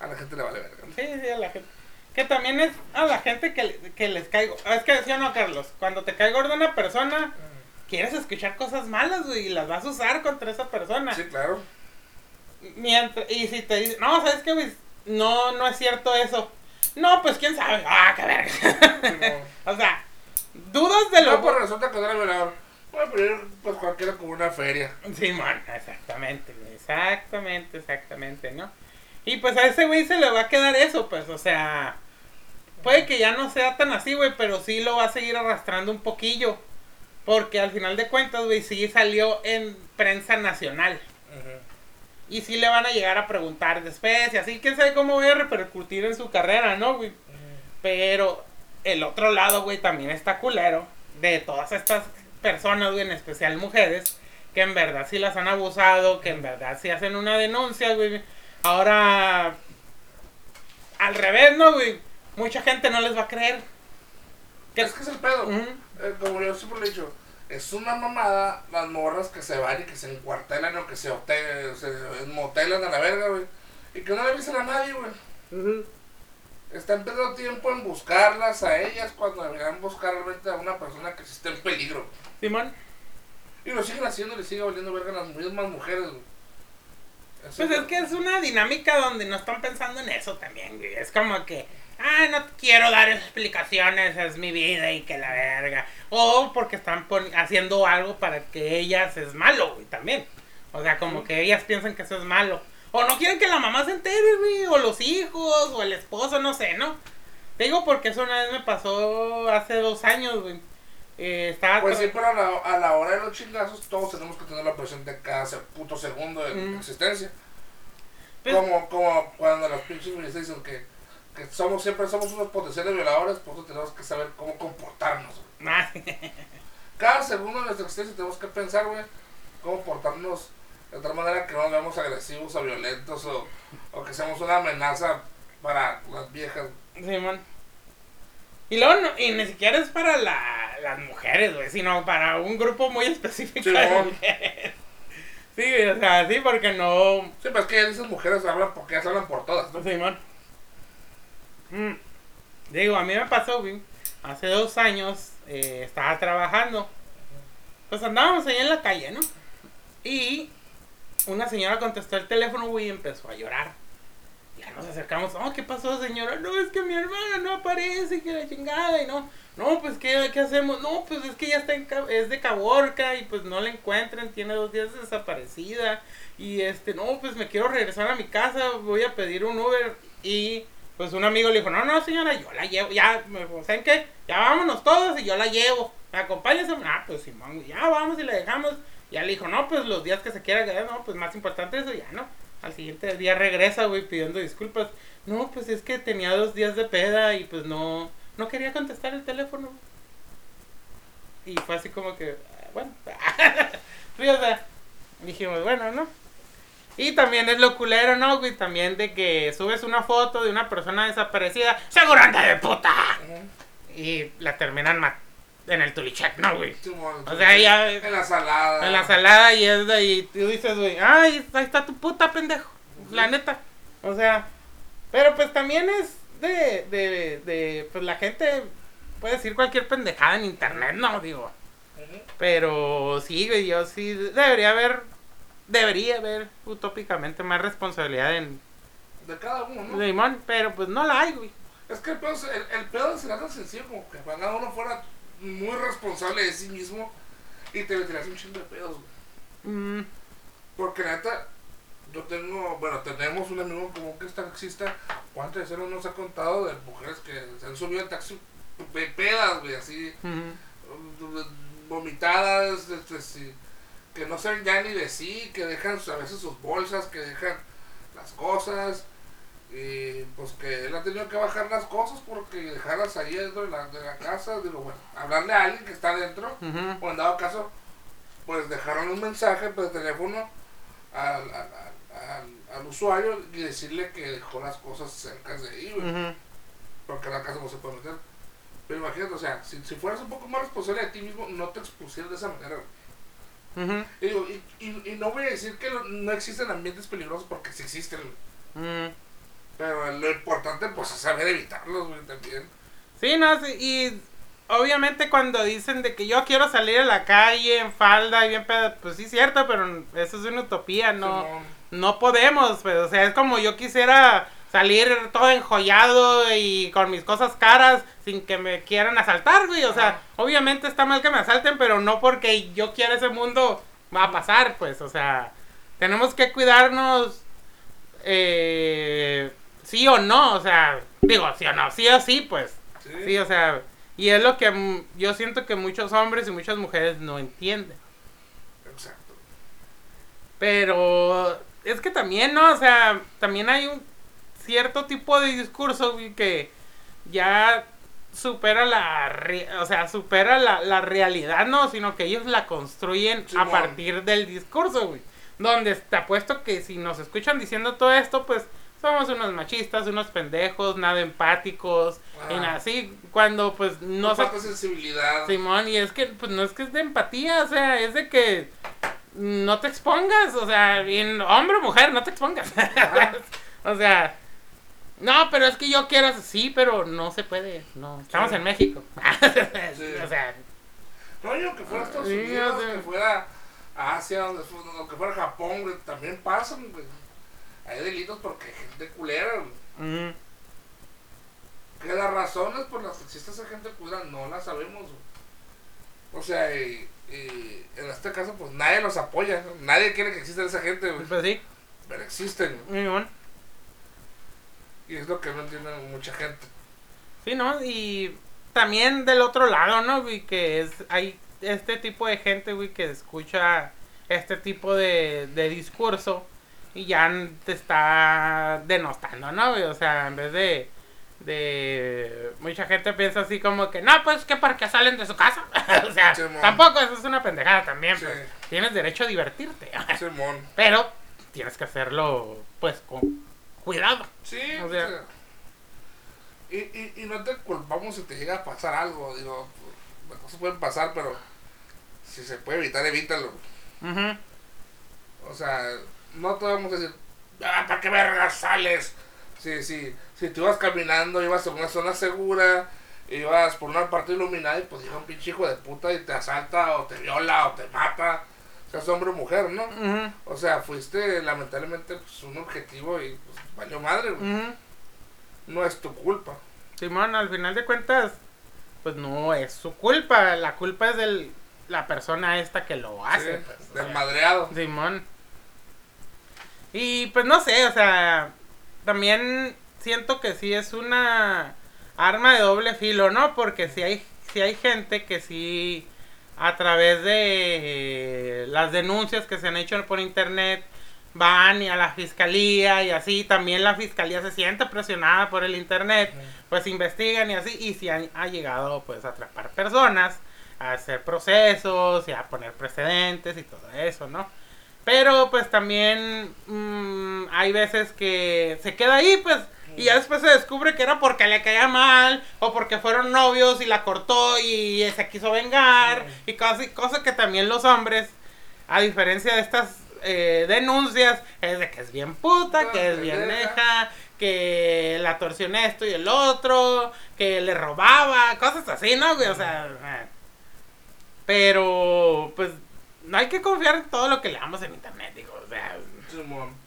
a la gente le vale verga. Sí, sí, a la gente. Que también es a la gente que, que les caigo. Es que decía no, Carlos. Cuando te cae gorda una persona, quieres escuchar cosas malas, güey, y las vas a usar contra esa persona. Sí, claro. Mientras, y si te dicen, no, ¿sabes qué, güey? No, no es cierto eso. No, pues quién sabe. Ah, qué verga. Sí, o sea, dudas de no, lo. pues resulta que no era violador. Bueno, pero pues cualquiera como una feria. Sí, man, exactamente, exactamente, exactamente, ¿no? Y pues a ese güey se le va a quedar eso, pues, o sea, puede que ya no sea tan así, güey, pero sí lo va a seguir arrastrando un poquillo, porque al final de cuentas, güey, sí salió en prensa nacional. Y sí le van a llegar a preguntar después y así, quién sabe cómo voy a repercutir en su carrera, ¿no, güey? Pero el otro lado, güey, también está culero de todas estas personas, güey, en especial mujeres, que en verdad sí las han abusado, que en verdad sí hacen una denuncia, güey. Ahora, al revés, ¿no, güey? Mucha gente no les va a creer. Que- Es que es el pedo. Eh, como yo siempre le he dicho, es una mamada las morras que se van y que se encuartelan o que se, hotel, se motelan a la verga, güey. Y que no le avisen a nadie, güey. Están perdiendo tiempo en buscarlas a ellas cuando deberían buscar realmente a una persona que sí esté en peligro. Simón. Y lo siguen haciendo y le sigue valiendo verga a las mismas mujeres, güey. Pues es que es una dinámica donde no están pensando en eso también, güey. Es como que, ah, no quiero dar explicaciones, es mi vida y que la verga. O porque están haciendo algo para que ellas es malo, güey, también. O sea, como que ellas piensan que eso es malo. O no quieren que la mamá se entere, güey. O los hijos, o el esposo, no sé, ¿no? Te digo porque eso una vez me pasó hace dos años, güey. Eh, estaba Pues pero a la, a la hora de los chingazos todos tenemos que tenerlo presente cada puto segundo de Mm. existencia. Pues- como, como cuando los pinches ministros dicen que, que somos siempre somos unos potenciales violadores, por eso tenemos que saber cómo comportarnos. Cada segundo de nuestra existencia tenemos que pensar, güey, cómo portarnos de tal manera que no nos veamos agresivos o violentos o, o que seamos una amenaza para las viejas. Simón. Y luego, no- y ni siquiera es para la- las mujeres, güey, sino para un grupo muy específico de Simón. mujeres. Sí, o sea, sí, porque no... Sí, pues es que esas mujeres hablan porque ellas hablan por todas, ¿no? Simón. Mm. Digo, a mí me pasó, hace dos años eh, estaba trabajando. Pues andábamos ahí en la calle, ¿no? Y una señora contestó el teléfono, güey, y empezó a llorar. Ya nos acercamos, oh, ¿qué pasó, señora? No, es que mi hermana no aparece, que la chingada, y no. No, pues, ¿qué, qué hacemos? No, pues es que ya está en, es de Caborca y pues no la encuentran, tiene dos días desaparecida. Y este, no, pues me quiero regresar a mi casa, voy a pedir un Uber. Y pues un amigo le dijo, no, no, señora, yo la llevo, ya, ¿saben qué? Ya vámonos todos y yo la llevo. ¿Me acompañas? Ah, pues Simón, ya vamos y la dejamos. Ya le dijo, no, pues los días que se quiera quedar, no, pues más importante eso, ya, ¿no? al siguiente día regresa, güey, pidiendo disculpas. No, pues es que tenía dos días de peda y pues no, no quería contestar el teléfono. Y fue así como que, ah, bueno, sea, dijimos, bueno, ¿no? Y también es lo culero, ¿no, güey? También de que subes una foto de una persona desaparecida, seguro anda de puta. Y la terminan matando en el tulichek, ¿no, güey? O sea, ya- En la salada. En la salada y es de ahí, tú dices, güey, ay, ahí está tu puta pendejo, la neta. O sea, pero pues también es de, de, de, pues la gente puede decir cualquier pendejada en internet, ¿no? Digo, pero sí, güey, yo sí debería haber, debería haber utópicamente más responsabilidad en De cada uno, ¿no? Limón, pero pues no la hay, güey. Es que el pedo, el, el pedo será tan sencillo como que cada uno fuera muy responsable de sí mismo y te meterías un chingo de pedos, güey. Mm, Porque la neta, yo tengo, bueno, tenemos un amigo común que es taxista. ¿Cuántas veces nos ha contado de mujeres que se han subido al taxi pe- pedas, güey, así, vomitadas, este, sí, que no saben ya ni de sí, que dejan a veces sus bolsas, que dejan las cosas. Y pues que él ha tenido que bajar las cosas porque dejarlas ahí dentro de la, de la casa. Digo, bueno, hablarle a alguien que está dentro. O en dado caso, pues dejaron un mensaje por teléfono al, al, al, al- usuario y decirle que dejó las cosas cerca de ahí, güey, ujú. porque la casa no se puede meter. Pero imagínate, o sea, si, si fueras un poco más responsable de ti mismo, no te expusieras de esa manera. Ujú, Y, digo, y, y, y no voy a decir que lo- no existen ambientes peligrosos porque sí existen, mm. pero lo importante pues es saber evitarlos, güey, también. Sí, no, sí, y obviamente cuando dicen de que yo quiero salir a la calle en falda y bien pedo, pues sí es cierto, pero eso es una utopía, no, no podemos, pues, o sea, es como yo quisiera salir todo enjollado y con mis cosas caras sin que me quieran asaltar, güey, o sea, obviamente está mal que me asalten, pero no porque yo quiera ese mundo va a pasar, pues, o sea, tenemos que cuidarnos, eh, sí o no, o sea, digo, sí o no, sí o sí, pues, Sí. Sí, o sea, y es lo que yo siento que muchos hombres y muchas mujeres no entienden. Exacto. Pero es que también, ¿no? O sea, también hay un cierto tipo de discurso que ya supera la, o sea, supera la, la realidad, ¿no? Sino que ellos la construyen a partir del discurso, güey. Donde te apuesto que si nos escuchan diciendo todo esto, pues somos unos machistas, unos pendejos, nada empáticos, y Ah. nada así, cuando pues no se sensibilidad. Simón, y es que, pues no es que es de empatía, o sea, es de que no te expongas, o sea, hombre o mujer, no te expongas. O sea, no, pero es que yo quiero, sí, pero no se puede, no, estamos Sí. en México. Sí. O sea, No, yo que fuera a Estados Sí, Unidos, sea. que fuera a Asia, donde que fuera a Japón, güey, también pasan, güey. Hay delitos porque hay gente culera, güey. mm, Que las razones por las que existe esa gente culera no las sabemos, güey. O sea, y, y en este caso, pues nadie los apoya. ¿no? Nadie quiere que exista esa gente, güey. pues sí, Pero existen, güey. Simón. Y es lo que no entiende mucha gente. Sí, ¿no? Y también del otro lado, ¿no? Güey, que es, hay este tipo de gente, güey, que escucha este tipo de, de discurso y ya te está denostando, ¿no? güey? O sea, en vez de, de... Mucha gente piensa así como que, no, pues que para qué salen de su casa. o sea, tampoco, eso es una pendejada también. Sí. pues. Tienes derecho a divertirte. Simón. Pero tienes que hacerlo, pues, con cuidado. Sí, O sea- sea, y, y, y no te culpamos si te llega a pasar algo. Digo, las cosas pueden pasar, pero si se puede evitar, evítalo. Ujú. O sea, no te vamos a decir, ah, ¿para qué vergas sales? Si, si, si tú ibas caminando, ibas en una zona segura, ibas por una parte iluminada y pues llega un pinche hijo de puta y te asalta o te viola o te mata, seas hombre o mujer, ¿no? O sea, fuiste lamentablemente pues, un objetivo y pues valió madre, güey. No es tu culpa. Simón, al final de cuentas, pues no es su culpa. La culpa es de la persona esta que lo hace. Sí, pues, o del sea, madreado. Simón. Y pues no sé, o sea, también siento que sí es una arma de doble filo, ¿no? Porque si hay, si hay gente que sí, a través de eh, las denuncias que se han hecho por internet, van y a la fiscalía y así, también la fiscalía se siente presionada por el internet, pues investigan y así, y si ha, ha llegado pues a atrapar personas, a hacer procesos y a poner precedentes y todo eso, ¿no? Pero pues también mm, hay veces que se queda ahí, pues, y ya después se descubre que era porque le caía mal, o porque fueron novios y la cortó y se quiso vengar, y cosas, cosas que también los hombres, a diferencia de estas eh, denuncias, es de que es bien puta, que es bien deja, que la torció en esto y el otro, que le robaba, cosas así, ¿no? O sea, eh. pero pues no hay que confiar en todo lo que leamos en internet, digo, o sea,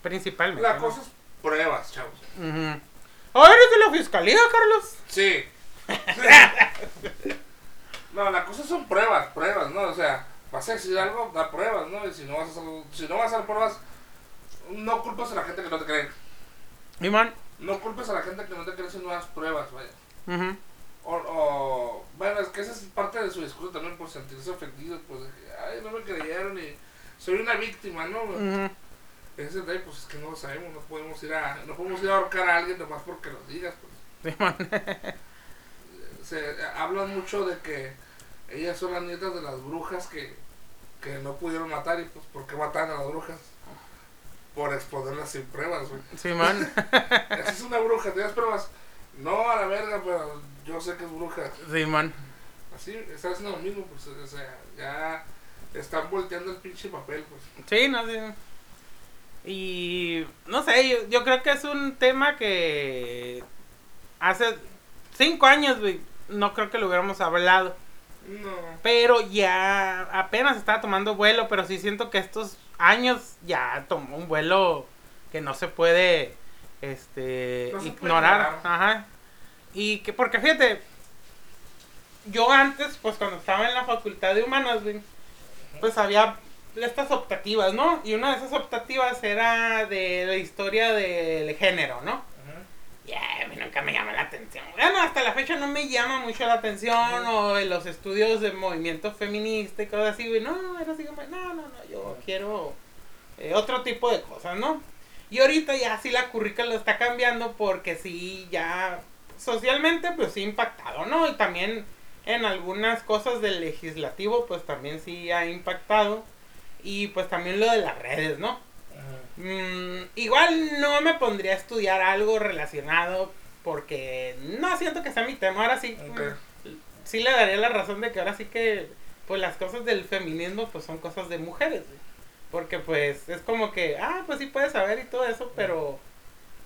principalmente. La ¿no? cosa es pruebas, chavos. Ujú. Oh, ¿eres de la fiscalía, Carlos? Sí. no, la cosa son pruebas, pruebas, ¿no? O sea, vas a decir algo, da pruebas, ¿no? Y si no vas a hacer, si no vas a hacer pruebas, no culpes a la gente que no te cree. Limón. No culpes a la gente que no te cree si no das pruebas, vaya. Ujú. O, o, bueno, es que esa es parte de su discurso también por sentirse ofendidos, pues, ay, no me creyeron y soy una víctima, ¿no? Ujú. Ese detalle, pues es que no lo sabemos, no podemos ir a, no podemos ir a ahorcar a alguien nomás porque lo digas, pues. Se hablan mucho de que ellas son las nietas de las brujas que, que no pudieron matar y pues ¿por qué mataron a las brujas? Por exponerlas sin pruebas, güey. Simón. Esa es una bruja, ¿tienes pruebas? No, a la verga, pero yo sé que es bruja. Simón. Así, están haciendo lo mismo, pues, o sea, ya están volteando el pinche papel, pues. Sí, no. Y no sé, yo, yo creo que es un tema que hace cinco años, güey, no creo que lo hubiéramos hablado. No. Pero ya apenas estaba tomando vuelo, pero sí siento que estos años ya tomó un vuelo que no se puede este No se puede ignorar. Ajá. Y que porque fíjate, yo antes, pues cuando estaba en la facultad de humanas, pues había estas optativas, ¿no? Y una de esas optativas era de la historia del género, ¿no? Ya, a mí nunca me llama la atención. Bueno, hasta la fecha no me llama mucho la atención o en los estudios de movimiento feminista y cosas así, güey. No, era así como, no, no, no, yo quiero eh, otro tipo de cosas, ¿no? Y ahorita ya sí la currícula está cambiando porque sí, ya socialmente pues sí impactado, ¿no? Y también en algunas cosas del legislativo pues también sí ha impactado. Y pues también lo de las redes, ¿no? Mm, igual no me pondría a estudiar algo relacionado porque no siento que sea mi tema. Ahora sí, mm, sí le daría la razón de que ahora sí que pues las cosas del feminismo pues son cosas de mujeres. güey. Porque pues es como que, ah, pues sí puedes saber y todo eso, pero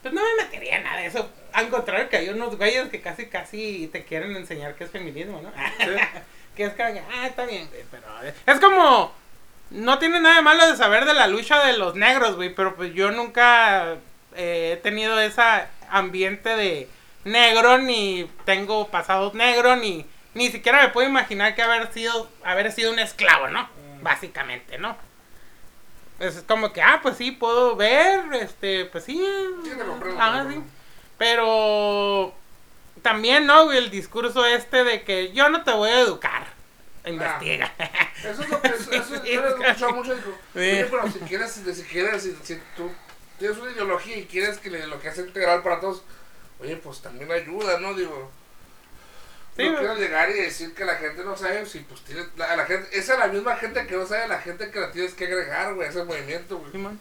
pues no me metería en nada de eso. Al contrario que hay unos güeyes que casi casi te quieren enseñar qué es feminismo, ¿no? que es que, ah, está bien, pero es como no tiene nada de malo de saber de la lucha de los negros, güey, pero pues yo nunca eh, he tenido ese ambiente de negro, ni tengo pasados negro, ni ni siquiera me puedo imaginar que haber sido haber sido un esclavo, ¿no? Mm. Básicamente, ¿no? Es como que, ah, pues sí, puedo ver, este, pues sí. Sí, te comprendo, ah, te sí. comprendo. Pero también, ¿no? güey? El discurso este de que yo no te voy a educar. Investiga. Eso es lo que eso, eso yo lo he escuchado mucho. Digo, Sí. oye, pero si quieres, si quieres, si, si tú tienes una ideología y quieres que lo que es integral para todos, oye, pues también ayuda, ¿no? Digo, Sí, no quiero llegar y decir que la gente no sabe si pues tiene la, la gente esa es la misma gente que no sabe la gente que la tienes que agregar güey ese movimiento güey Simón.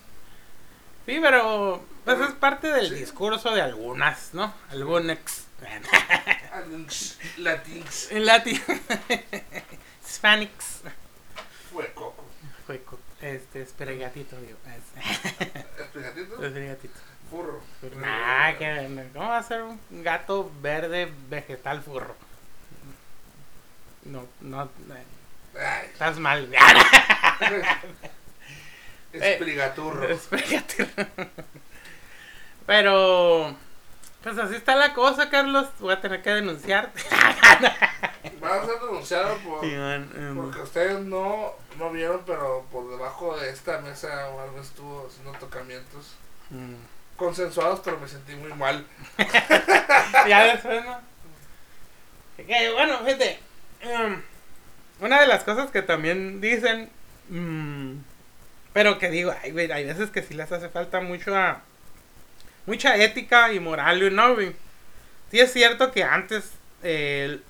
Sí, pero pues es parte del Sí. discurso de algunas, ¿no? Algunas. Latins En latín. Hispanics. fue coco Fue co- Este, espergatito, digo. Es- Espejatito, Espergatito. furro Nah, que ¿cómo va a ser un gato verde vegetal furro? No, no, eh, Ay, estás mal. esprigaturro Espergatito. Pero, pues así está la cosa, Carlos. Voy a tener que denunciarte. van a ser denunciados por em, porque ustedes no no vieron pero por debajo de esta mesa o algo estuvo haciendo tocamientos mm. consensuados pero me sentí muy mal ya después, ¿no? Que, bueno, fíjate. em, una de las cosas que también dicen. mm, Pero que digo, ay, güey, hay veces que sí les hace falta mucho a, mucha ética y moral, ¿no, güey? Sí es cierto que antes eh,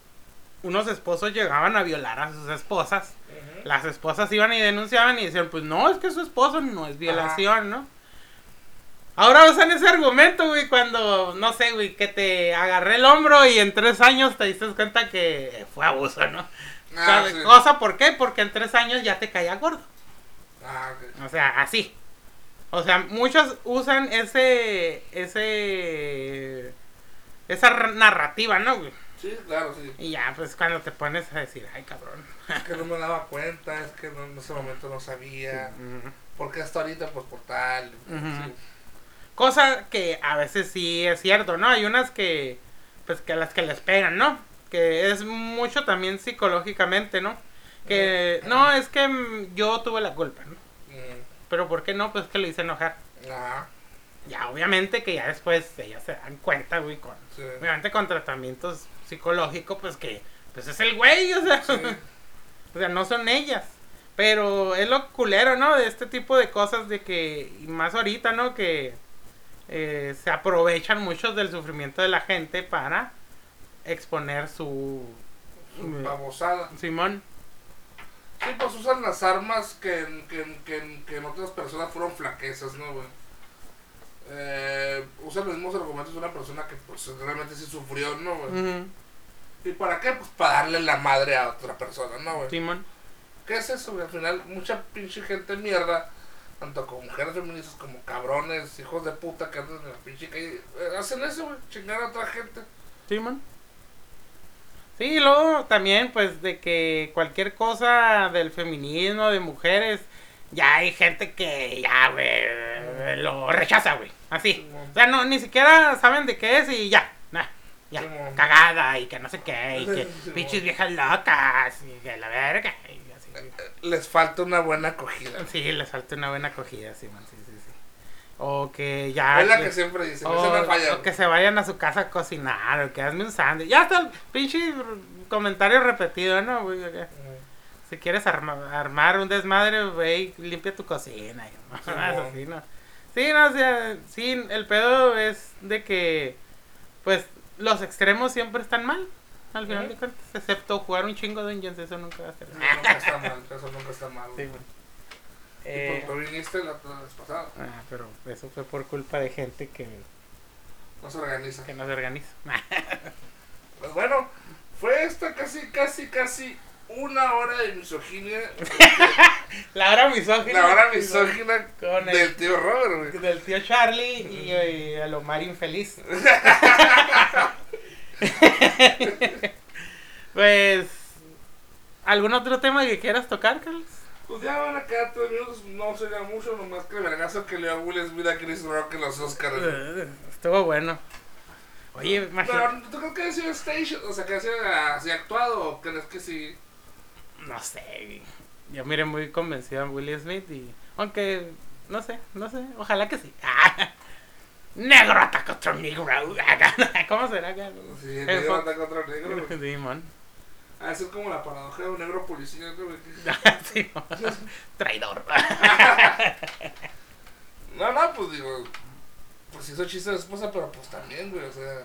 unos esposos llegaban a violar a sus esposas. Las esposas iban y denunciaban y decían, pues no, es que su esposo no es violación, ¿no? Ahora usan ese argumento, güey, cuando, no sé, güey, que te agarré el hombro y en tres años te diste cuenta que fue abuso, ¿no? Ah, O sea, sí. Cosa, ¿por qué? Porque en tres años ya te caía gordo. Ah, ok. O sea, así. O sea, muchos usan ese, ese, esa narrativa, ¿no, güey? Sí, claro, sí. Y ya, pues cuando te pones a decir, ay, cabrón. Es que no me daba cuenta, es que no- en ese momento no sabía. Ujú. ¿Por qué hasta ahorita? Pues por tal. Sí. Cosa que a veces sí es cierto, ¿no? Hay unas que, pues que a las que les pegan, ¿no? Que es mucho también psicológicamente, ¿no? Que, no, es que yo tuve la culpa, ¿no? Mm, Pero ¿por qué no? Pues que le hice enojar. Ajá, Ya, obviamente que ya después ellas se dan cuenta, güey, con, sí. obviamente con tratamientos psicológicos, pues que, pues es el güey, o sea, Sí. o sea, no son ellas. Pero es lo culero, ¿no? De este tipo de cosas de que, y más ahorita, ¿no? Que eh, se aprovechan muchos del sufrimiento de la gente para exponer su... Su babosada. Simón. Sí, pues usan las armas que, en- que, en- que, en- que en otras personas fueron flaquezas, ¿no, güey? Eh, usan los mismos argumentos de una persona que pues realmente sí sufrió, ¿no, güey? Ujú, ¿Y para qué? Pues para darle la madre a otra persona, ¿no, güey? Simón. ¿Qué es eso, güey? Al final, mucha pinche gente mierda, tanto como mujeres feministas como cabrones, hijos de puta que andan en la pinche calle, eh, hacen eso, güey, chingar a otra gente. Simón. Sí, y luego también, pues, de que cualquier cosa del feminismo, de mujeres, ya hay gente que ya, güey, lo rechaza, güey. Así. O sea, no, ni siquiera saben de qué es y ya, ya, cagada y que no sé qué, y que Simón. pinches viejas locas y que la verga. Y así. Les falta una buena acogida. Sí, les falta una buena acogida, sí, sí, sí. O que ya... es la que siempre dicen, O, no falla. o que se vayan a su casa a cocinar, o que hazme un sándwich. Ya está el pinche comentario repetido, ¿no? güey? Que. Si quieres arma- armar un desmadre, ve y limpia tu cocina. y Sí, así, ¿no? Sí, no, o sea, sí, el pedo es de que, pues, los extremos siempre están mal, al final de cuentas. Excepto jugar un chingo de Dungeons, eso nunca va a ser. No, nunca está mal, eso nunca está mal. Sí. Y Eh, pues, tú viniste la la vez pasada, ah, pero eso fue por culpa de gente que, no se organiza. que no se organiza. Pues bueno, fue esta casi, casi, casi una hora de misoginia. La hora misógina. la hora misógina Con el- del tío Robert, güey. Del tío Charlie y, y el Omar infeliz. pues, ¿algún otro tema que quieras tocar, Carlos? Pues ya van a quedar tres minutos, no sería mucho, nomás que el vergazo que le dio Will Smith a Chris Rock en los Oscars. Eh, Estuvo bueno. Oye, imagínate. Pero, ¿tú crees que ha sido stage? O sea, que ha sido así actuado o crees que sí? No sé. Yo miré muy convencido a Will Smith y. Aunque, no sé, no sé. Ojalá que sí. negro ataca a otro negro. ¿Cómo será? acá? Sí, Eh, negro anda contra negro. Sí, man. Ah, eso es como la paradoja de un negro policía. Sí. Traidor. No, no, pues digo, pues hizo chiste de esposa, pero pues también, güey, o sea.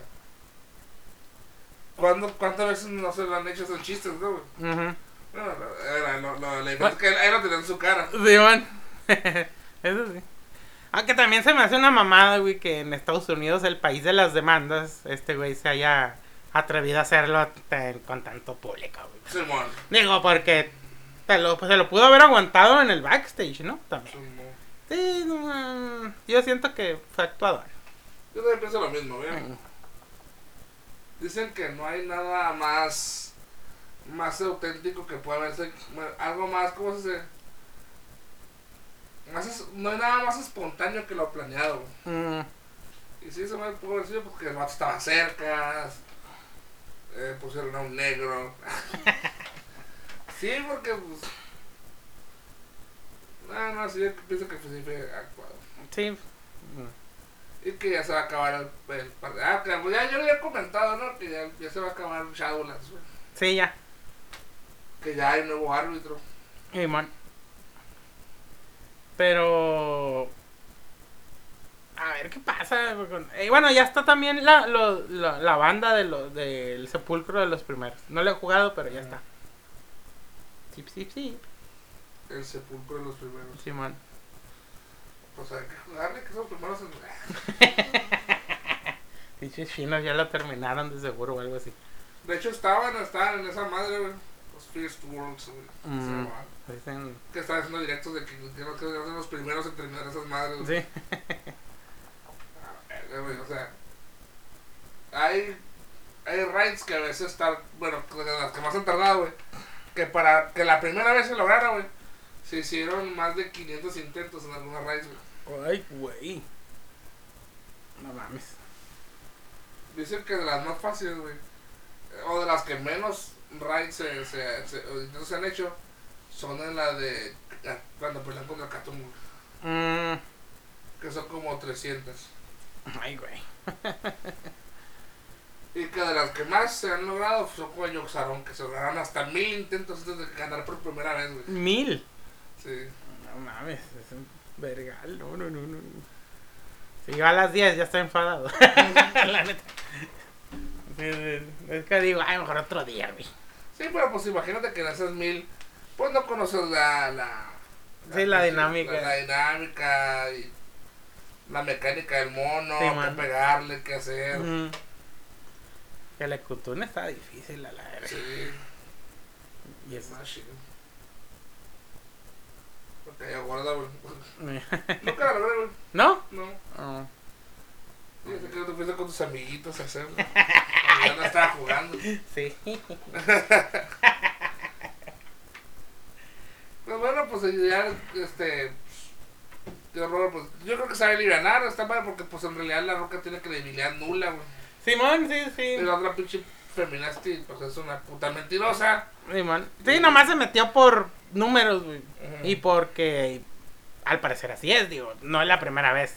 ¿cuándo, ¿Cuántas veces no se lo han hecho esos chistes, no, güey? Bueno, lo- era lo, lo, la diferencia es que él lo tenía en su cara. Sí, man. Eso sí. Aunque también se me hace una mamada, güey, que en Estados Unidos, el país de las demandas, este güey se haya atrevido a hacerlo con tanto público, güey. Simón. Digo, porque te lo, pues, se lo pudo haber aguantado en el backstage, ¿no? También. Simón. Sí, no, yo siento que fue actuado. Yo también pienso lo mismo, güey. Mm. Dicen que no hay nada más más auténtico que pueda verse, algo más, ¿cómo se dice? Más es- no hay nada más espontáneo que lo planeado. Mm, Y sí, se me pudo haber porque el vato estaba cerca, eh, pusieron a un negro. sí, porque pues... No, no, sí, yo pienso que sí fue actuado. sí. Mm. Y que ya se va a acabar el, el Ah, que pues, ya yo lo había comentado, ¿no? Que ya, ya se va a acabar Shadowlands. Sí, ya. Que ya hay nuevo árbitro. Y, man. Pero. A ver qué pasa. eh, bueno, ya está también la, lo- la, la banda de lo, del sepulcro de los primeros. No lo he jugado, pero ya está. Sí, sí, sí. El sepulcro de los primeros. Simón. Pues hay que jugarle, que son primeros en... Dichos chinos ya lo terminaron de seguro o algo así. De hecho, estaban, estaban en esa madre, güey. Los First Worlds, güey. Mm. Dicen. Que estaban haciendo directos de que, no que eran los primeros en terminar esas madres, güey. Sí. Ah, güey, o sea, hay, hay raids que a veces están, bueno, de las que más han tardado, güey, que para que la primera vez se lograra, güey, se hicieron más de 500 intentos en algunas raids, güey. Ay, güey. No mames. Dicen que de las más fáciles, güey, o de las que menos raids se, se, se, o intentos se han hecho, son en la de cuando pelean contra Cthulhu, Mm, que son como 300. ay, güey. Y que de las que más se han logrado son con Yoxaron, que se lograron hasta mil intentos antes de ganar por primera vez, güey. Mil. Sí. No mames, es un vergal. No, no, no, no. Si yo a las 10 ya estoy enfadado. La neta. Es que digo, ay, mejor otro día, güey. Sí, pero pues imagínate que en esas mil, pues no conoces la... la Sí, la dinámica. La, la dinámica y la mecánica del mono, Sí, qué pegarle, qué hacer. Ujú. Que la cutuna está difícil a la verga. Sí, Y es más chido. Porque ya guarda, güey. Nunca la logré, güey. ¿No? No. Oh. Sí, sé que te fuiste con tus amiguitos a hacerlo. ya no estaba jugando. Sí. Pues bueno, pues ya, este. Tío Robert, pues yo creo que sabe aliviar, está mal porque pues en realidad la roca tiene credibilidad nula, güey. Simón, sí, sí. Y la otra pinche feminazi, pues es una puta mentirosa. Simón. Sí, nomás se metió por números, güey. Ujú. Y porque al parecer así es, digo, no es la primera vez.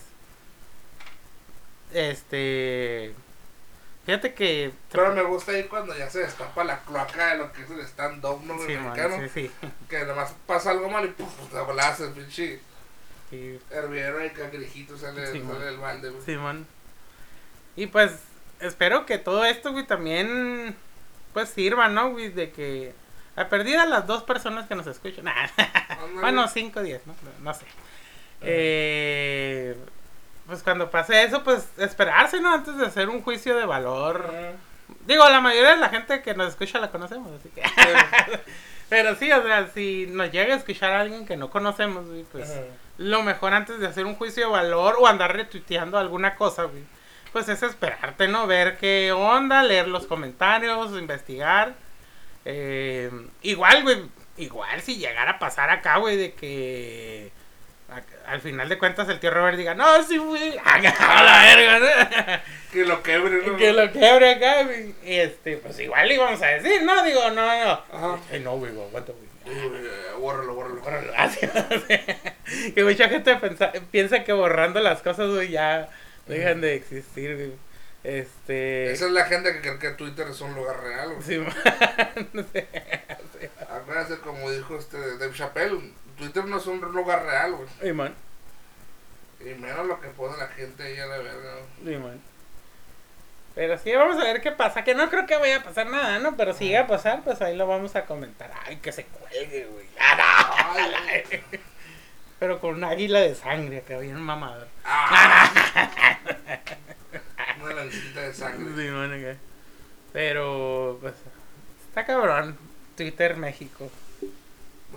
Este. Fíjate que. Pero me gusta ahí cuando ya se destapa la cloaca de lo que es el stand-up, ¿no? Sí, man, mexicano. sí, sí. Que además pasa algo mal y puf, la volada el pinche Sí, y cangrejito sale, sale del balde, güey. Simón. Y pues, espero que todo esto, güey, también. Pues sirva, ¿no, güey? De que. A perdida las dos personas que nos escuchan. Nah. Bueno, cinco o diez, ¿no? No sé. Eh, pues cuando pase eso, pues esperarse, ¿no? Antes de hacer un juicio de valor. Digo, la mayoría de la gente que nos escucha la conocemos, así que. Pero sí, o sea, si nos llega a escuchar a alguien que no conocemos, güey, pues lo mejor antes de hacer un juicio de valor o andar retuiteando alguna cosa, güey, pues es esperarte, ¿no? Ver qué onda, leer los comentarios, investigar. Eh, igual, güey, igual si llegara a pasar acá, güey, de que al final de cuentas el tío Robert diga, no, sí, güey, a la verga, ¿no? Que lo quebre, ¿no? que lo quebre acá. Y este, pues igual le íbamos a decir, ¿no? Digo, no, no. Ajá. Ay, no, güey, aguanta, güey. Sí, eh, Bórralo, bórralo. Bórralo. Así, así. Que mucha gente pensa, piensa que borrando las cosas, güey, ya dejan de existir, güey. Este. Esa es la gente que cree que Twitter es un lugar real, güey. Sí, man. sé. Sí, Acuérdense, como dijo este Dave Chappelle, Twitter no es un lugar real, güey. Sí, man. Y menos lo que pone la gente ahí a la verga. güey. Sí, man. Pero sí, vamos a ver qué pasa. Que no creo que vaya a pasar nada, ¿no? Pero si llega a pasar, pues ahí lo vamos a comentar. Ay, que se cuelgue, güey. Ah, no. Ay, Pero con un águila de sangre, que bien mamador. ah. Una lancita de sangre. Sí, man, acá. Pero, pues, está cabrón. Twitter México.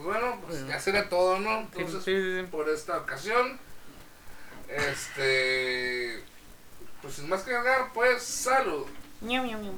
Bueno, pues Bueno. ya será todo, ¿no? Entonces, sí, sí, sí. por esta ocasión, este. Pues sin más que agregar, pues salud. Ñau, ñau, ñau.